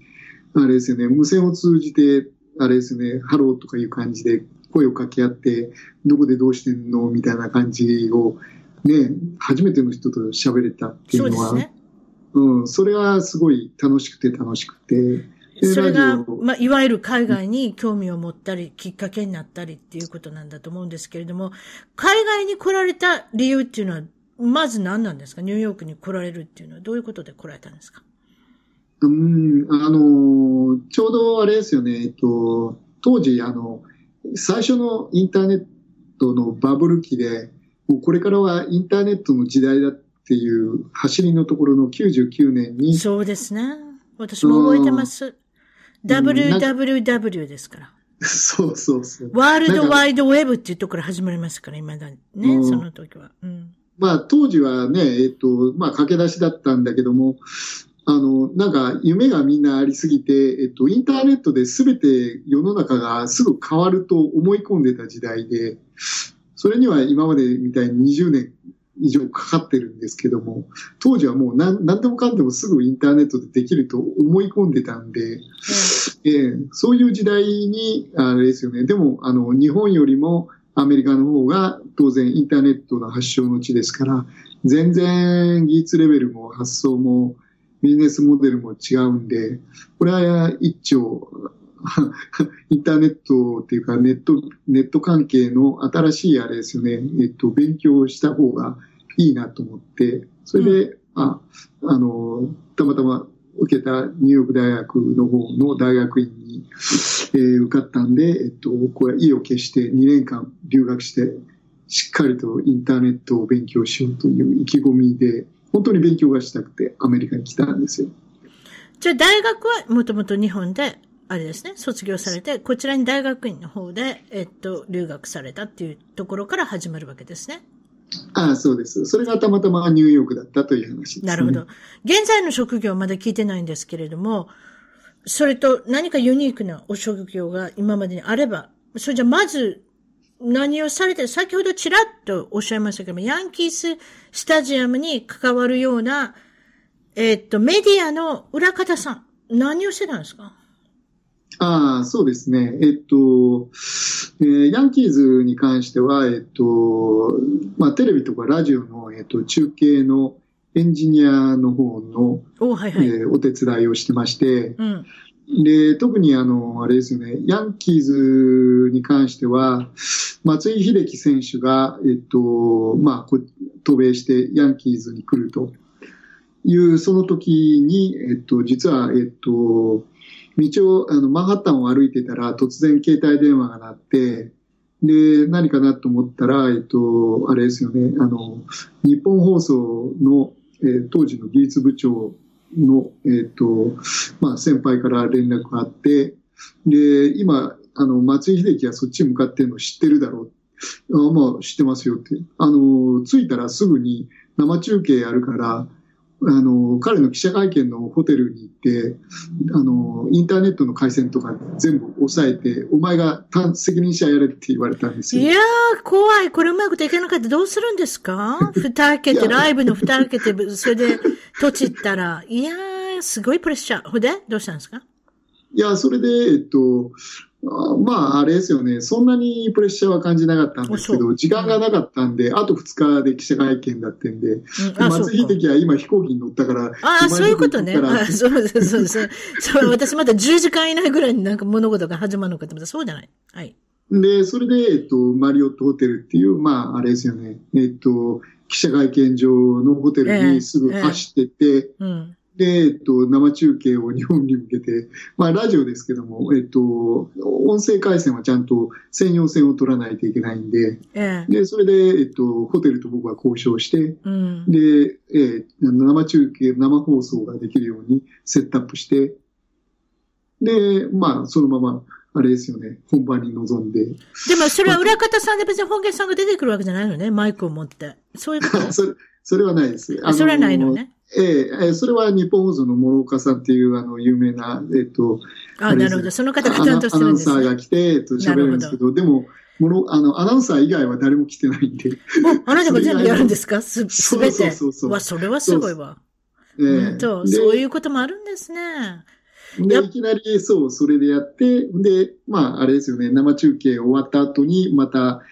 あれですよね、無線を通じて、あれですね、ハローとかいう感じで声を掛け合って、どこでどうしてんのみたいな感じを、ね、初めての人と喋れたっていうのは、ね、うん、それはすごい楽しくて楽しくて、それが、まあ、いわゆる海外に興味を持ったり、きっかけになったりっていうことなんだと思うんですけれども、海外に来られた理由っていうのは、まず何なんですか？ニューヨークに来られるっていうのは、どういうことで来られたんですか？うん、あの、ちょうどあれですよね、えっと、当時、あの、最初のインターネットのバブル期で、もうこれからはインターネットの時代だっていう走りのところの99年に。そうですね。私も覚えてます。www ですから。そうそうそう。ワールドワイドウェブっていうところから始まりますから、今だね、その時は。うん、まあ、当時はね、えっと、まあ、駆け出しだったんだけども、あの、なんか、夢がみんなありすぎて、えっと、インターネットで全て世の中がすぐ変わると思い込んでた時代で、それには今までみたいに20年以上かかってるんですけども、当時はもう何何でもかんでもすぐインターネットでできると思い込んでたんで、うん、えー、そういう時代に、あれですよね、でもあの日本よりもアメリカの方が当然インターネットの発祥の地ですから、全然技術レベルも発想もビジネスモデルも違うんで、これは一丁 インターネットっていうかネット、ネット関係の新しいあれですよね、えっと、勉強した方がいいなと思って、それで、うん、あ、あの、たまたま受けたニューヨーク大学の方の大学院に、えー、受かったんで、えっと、これ意を決して2年間留学して、しっかりとインターネットを勉強しようという意気込みで、本当に勉強がしたくてアメリカに来たんですよ。じゃあ大学はもともと日本であれですね、卒業されて、こちらに大学院の方で、えっと、留学されたっていうところから始まるわけですね。ああ、そうです。それがたまたまニューヨークだったという話です、ね、なるほど。現在の職業まだ聞いてないんですけれども、それと何かユニークなお職業が今までにあれば、それじゃまず何をされて、先ほどちらっとおっしゃいましたけども、ヤンキーススタジアムに関わるような、えっと、メディアの裏方さん、何をしてたんですか？ああ、そうですね。えっと、えー、ヤンキーズに関しては、えっと、まあ、テレビとかラジオの、えっと、中継のエンジニアの方の、お,、はいはい、えー、お手伝いをしてまして、うん、で、特にあの、あれですよね、ヤンキーズに関しては、松井秀喜選手が、えっと、まあ、渡米してヤンキーズに来ると。いう、その時に、えっと、実は、えっと、道を、あの、マンハッタンを歩いてたら、突然携帯電話が鳴って、で、何かなと思ったら、えっと、あれですよね、あの、日本放送の、えー、当時の技術部長の、えっと、まあ、先輩から連絡があって、で、今、あの、松井秀喜はそっち向かってるの知ってるだろう。あまあ、知ってますよって。あの、着いたらすぐに生中継やるから、あの、彼の記者会見のホテルに行って、あの、インターネットの回線とか全部抑えて、お前が責任者やれって言われたんですよ。いやー、怖い。これうまくできなかったらどうするんですか？蓋開けて、ライブの蓋開けて、それで、土地ったら。いやー、すごいプレッシャー。ほで？どうしたんですか？いや、それで、えっと、あまあ、あれですよね。そんなにプレッシャーは感じなかったんですけど、時間がなかったんで、あと2日で記者会見だってんで、うん、松井秀喜は今飛行機に乗ったから、ああ、そういうことね。あそうそうそうそう。そう、私まだ10時間以内ぐらいになんか物事が始まるのかと思ったそうじゃない。はい。で、それで、えっと、マリオットホテルっていう、まあ、あれですよね。えっと、記者会見場のホテルにすぐ走ってて、えーえーうんで、えっと、生中継を日本に向けて、まあ、ラジオですけども、えっと、音声回線はちゃんと専用線を取らないといけないんで、えで、それで、えっと、ホテルと僕は交渉して、うん、で、え生中継、生放送ができるようにセットアップして、で、まあ、そのまま、あれですよね、本番に臨んで。でも、それは裏方さんで別に本家さんが出てくるわけじゃないのね、マイクを持って。そういうこと？それそれはないです。あそれはないのね。ええそれは日本放送の諸岡さんっていう、あの、有名な、えっ、と、あ、なるほど。その方が担当してるんです、ね、アナウンサーが来て、えっと、喋るんですけど、どでも、もの、あの、アナウンサー以外は誰も来てないんで。あなたが全部やるんですか？す、すべて。そうそうそうわ、それはすごいわ。ええー、そういうこともあるんですね。で、いきなり、そう、それでやって、で、まあ、あれですよね、生中継終わった後に、また、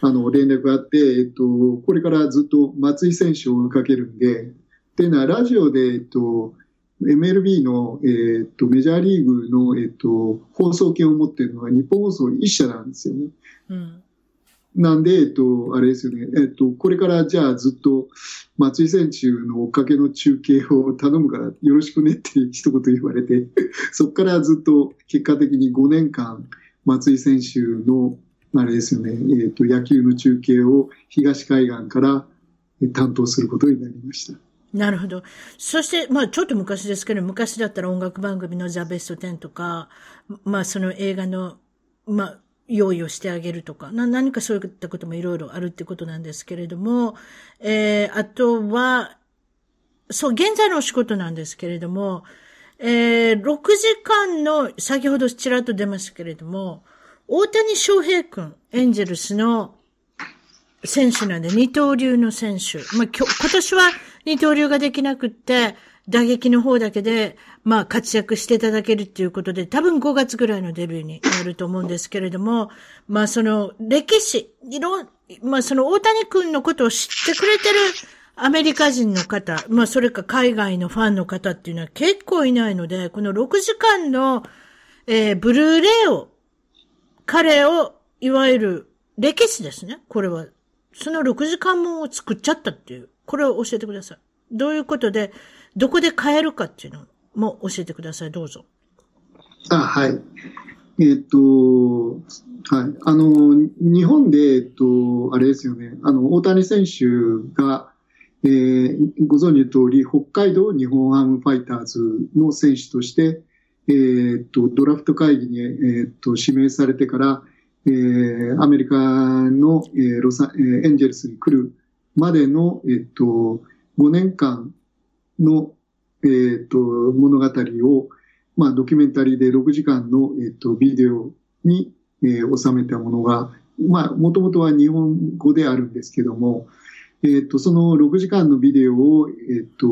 あの、連絡があって、えっと、これからずっと松井選手を追いかけるんで、っていうのは、ラジオで、えっと、MLB の、えっと、メジャーリーグの、えっと、放送権を持っているのは日本放送一社なんですよね。うん。なんで、えっと、あれですよね。えっと、これからじゃあずっと松井選手の追っかけの中継を頼むからよろしくねって一言言われて、そこからずっと結果的に5年間松井選手のあれですよね、えっ、と、野球の中継を東海岸から担当することになりました。なるほど。そして、まあちょっと昔ですけど、昔だったら音楽番組のザ・ベスト10とか、まあその映画の、まあ用意をしてあげるとか、な何かそういったこともいろいろあるってことなんですけれども、えー、あとは、そう、現在のお仕事なんですけれども、えー、6時間の、先ほどちらっと出ましたけれども、大谷翔平君、エンジェルスの選手なんで、二刀流の選手。まあ、今年は二刀流ができなくって、打撃の方だけで、まあ、活躍していただけるっていうことで、多分5月ぐらいのデビューになると思うんですけれども、まあ、その、歴史、いろ、まあ、その大谷君のことを知ってくれてるアメリカ人の方、まあ、それか海外のファンの方っていうのは結構いないので、この6時間の、えー、ブルーレイを彼を、いわゆる歴史ですね。これは。その6時間も作っちゃったっていう。これを教えてください。どういうことで、どこで買えるかっていうのも教えてください。どうぞ。あ、はい。えっ、と、はい。あの、日本で、えっと、あれですよね。あの、大谷選手が、えー、ご存知の通り、北海道日本ハムファイターズの選手として、えー、っと、ドラフト会議に、えー、っと、指名されてから、えー、アメリカの、えー、ロサ、えー、エンジェルスに来るまでの、えっと、5年間の、えっと、物語を、まあ、ドキュメンタリーで6時間の、えっと、ビデオに、えー、収めたものが、まあ、もともとは日本語であるんですけども、えっと、その6時間のビデオを、えっと、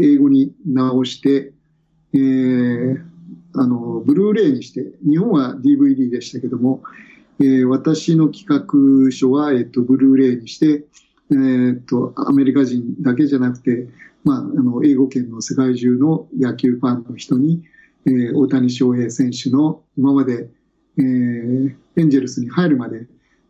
英語に直して、えー、あの、ブルーレイにして、日本は DVD でしたけども、えー、私の企画書は、えっ、と、ブルーレイにして、えっ、と、アメリカ人だけじゃなくて、まあ、あの、英語圏の世界中の野球ファンの人に、えー、大谷翔平選手の今まで、えー、エンジェルスに入るまで、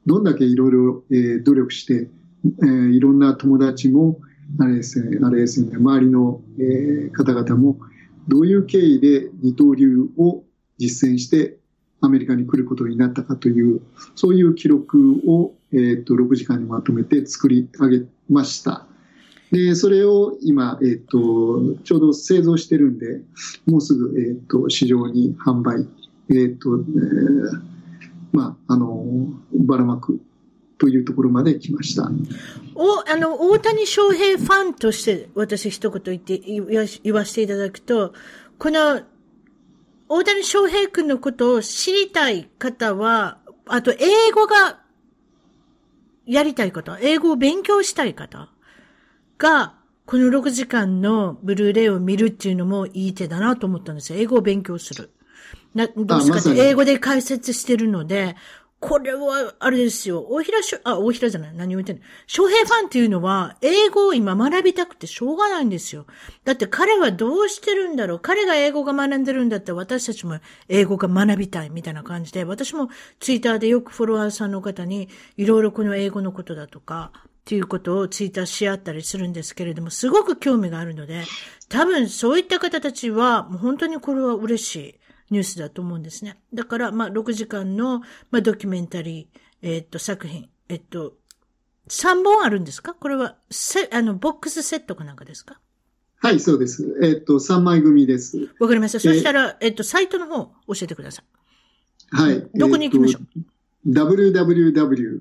どんだけいろいろ、努力して、えー、いろんな友達も、あれですね、あれですね、周りの、えー、方々も、どういう経緯で二刀流を実践してアメリカに来ることになったかという、そういう記録を、えー、と6時間にまとめて作り上げました。で、それを今、えっ、ー、と、ちょうど製造してるんで、もうすぐ、えっ、ー、と、市場に販売、えっ、ー、と、えー、まあ、あの、ばらまくというところまで来ました。お、あの、大谷翔平ファンとして私一言言って、言わせていただくと、この、大谷翔平君のことを知りたい方は、あと英語がやりたい方、英語を勉強したい方が、この6時間のブルーレイを見るっていうのもいい手だなと思ったんですよ。英語を勉強する。な、どうですかって英語で解説してるので、これは、あれですよ。大平しょ、あ、大平じゃない。何を言ってんの？翔平ファンっていうのは、英語を今学びたくてしょうがないんですよ。だって彼はどうしてるんだろう？彼が英語が学んでるんだったら私たちも英語が学びたいみたいな感じで、私もツイッターでよくフォロワーさんの方に、いろいろこの英語のことだとか、っていうことをツイッターし合ったりするんですけれども、すごく興味があるので、多分そういった方たちは、もう本当にこれは嬉しい。ニュースだと思うんですね。だから、まあ、6時間の、まあ、ドキュメンタリー、えー、っと、作品、えっと、3本あるんですか？これは、せ、あの、ボックスセットかなんかですか？はい、そうです。えー、っと、3枚組です。わかりました。そしたら、えー、っと、サイトの方、教えてください。はい。どこに行きましょう、えー、?www、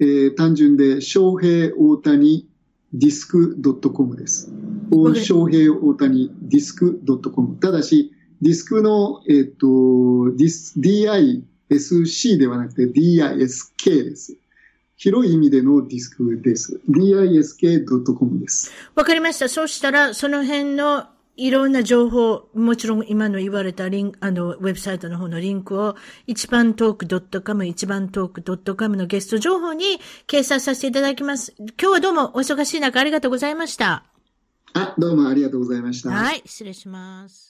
えー、単純で、翔平大谷ディスク .com です。大翔平大谷ディスク .com。ただし、ディスクの、えっ、ー、と、ディス、DISC ではなくて DISK です。広い意味でのディスクです。disk.com です。わかりました。そうしたら、その辺のいろんな情報、もちろん今の言われたリンあの、ウェブサイトの方のリンクを、一番トーク .com、一番トーク .com のゲスト情報に掲載させていただきます。今日はどうもお忙しい中ありがとうございました。あ、どうもありがとうございました。はい、失礼します。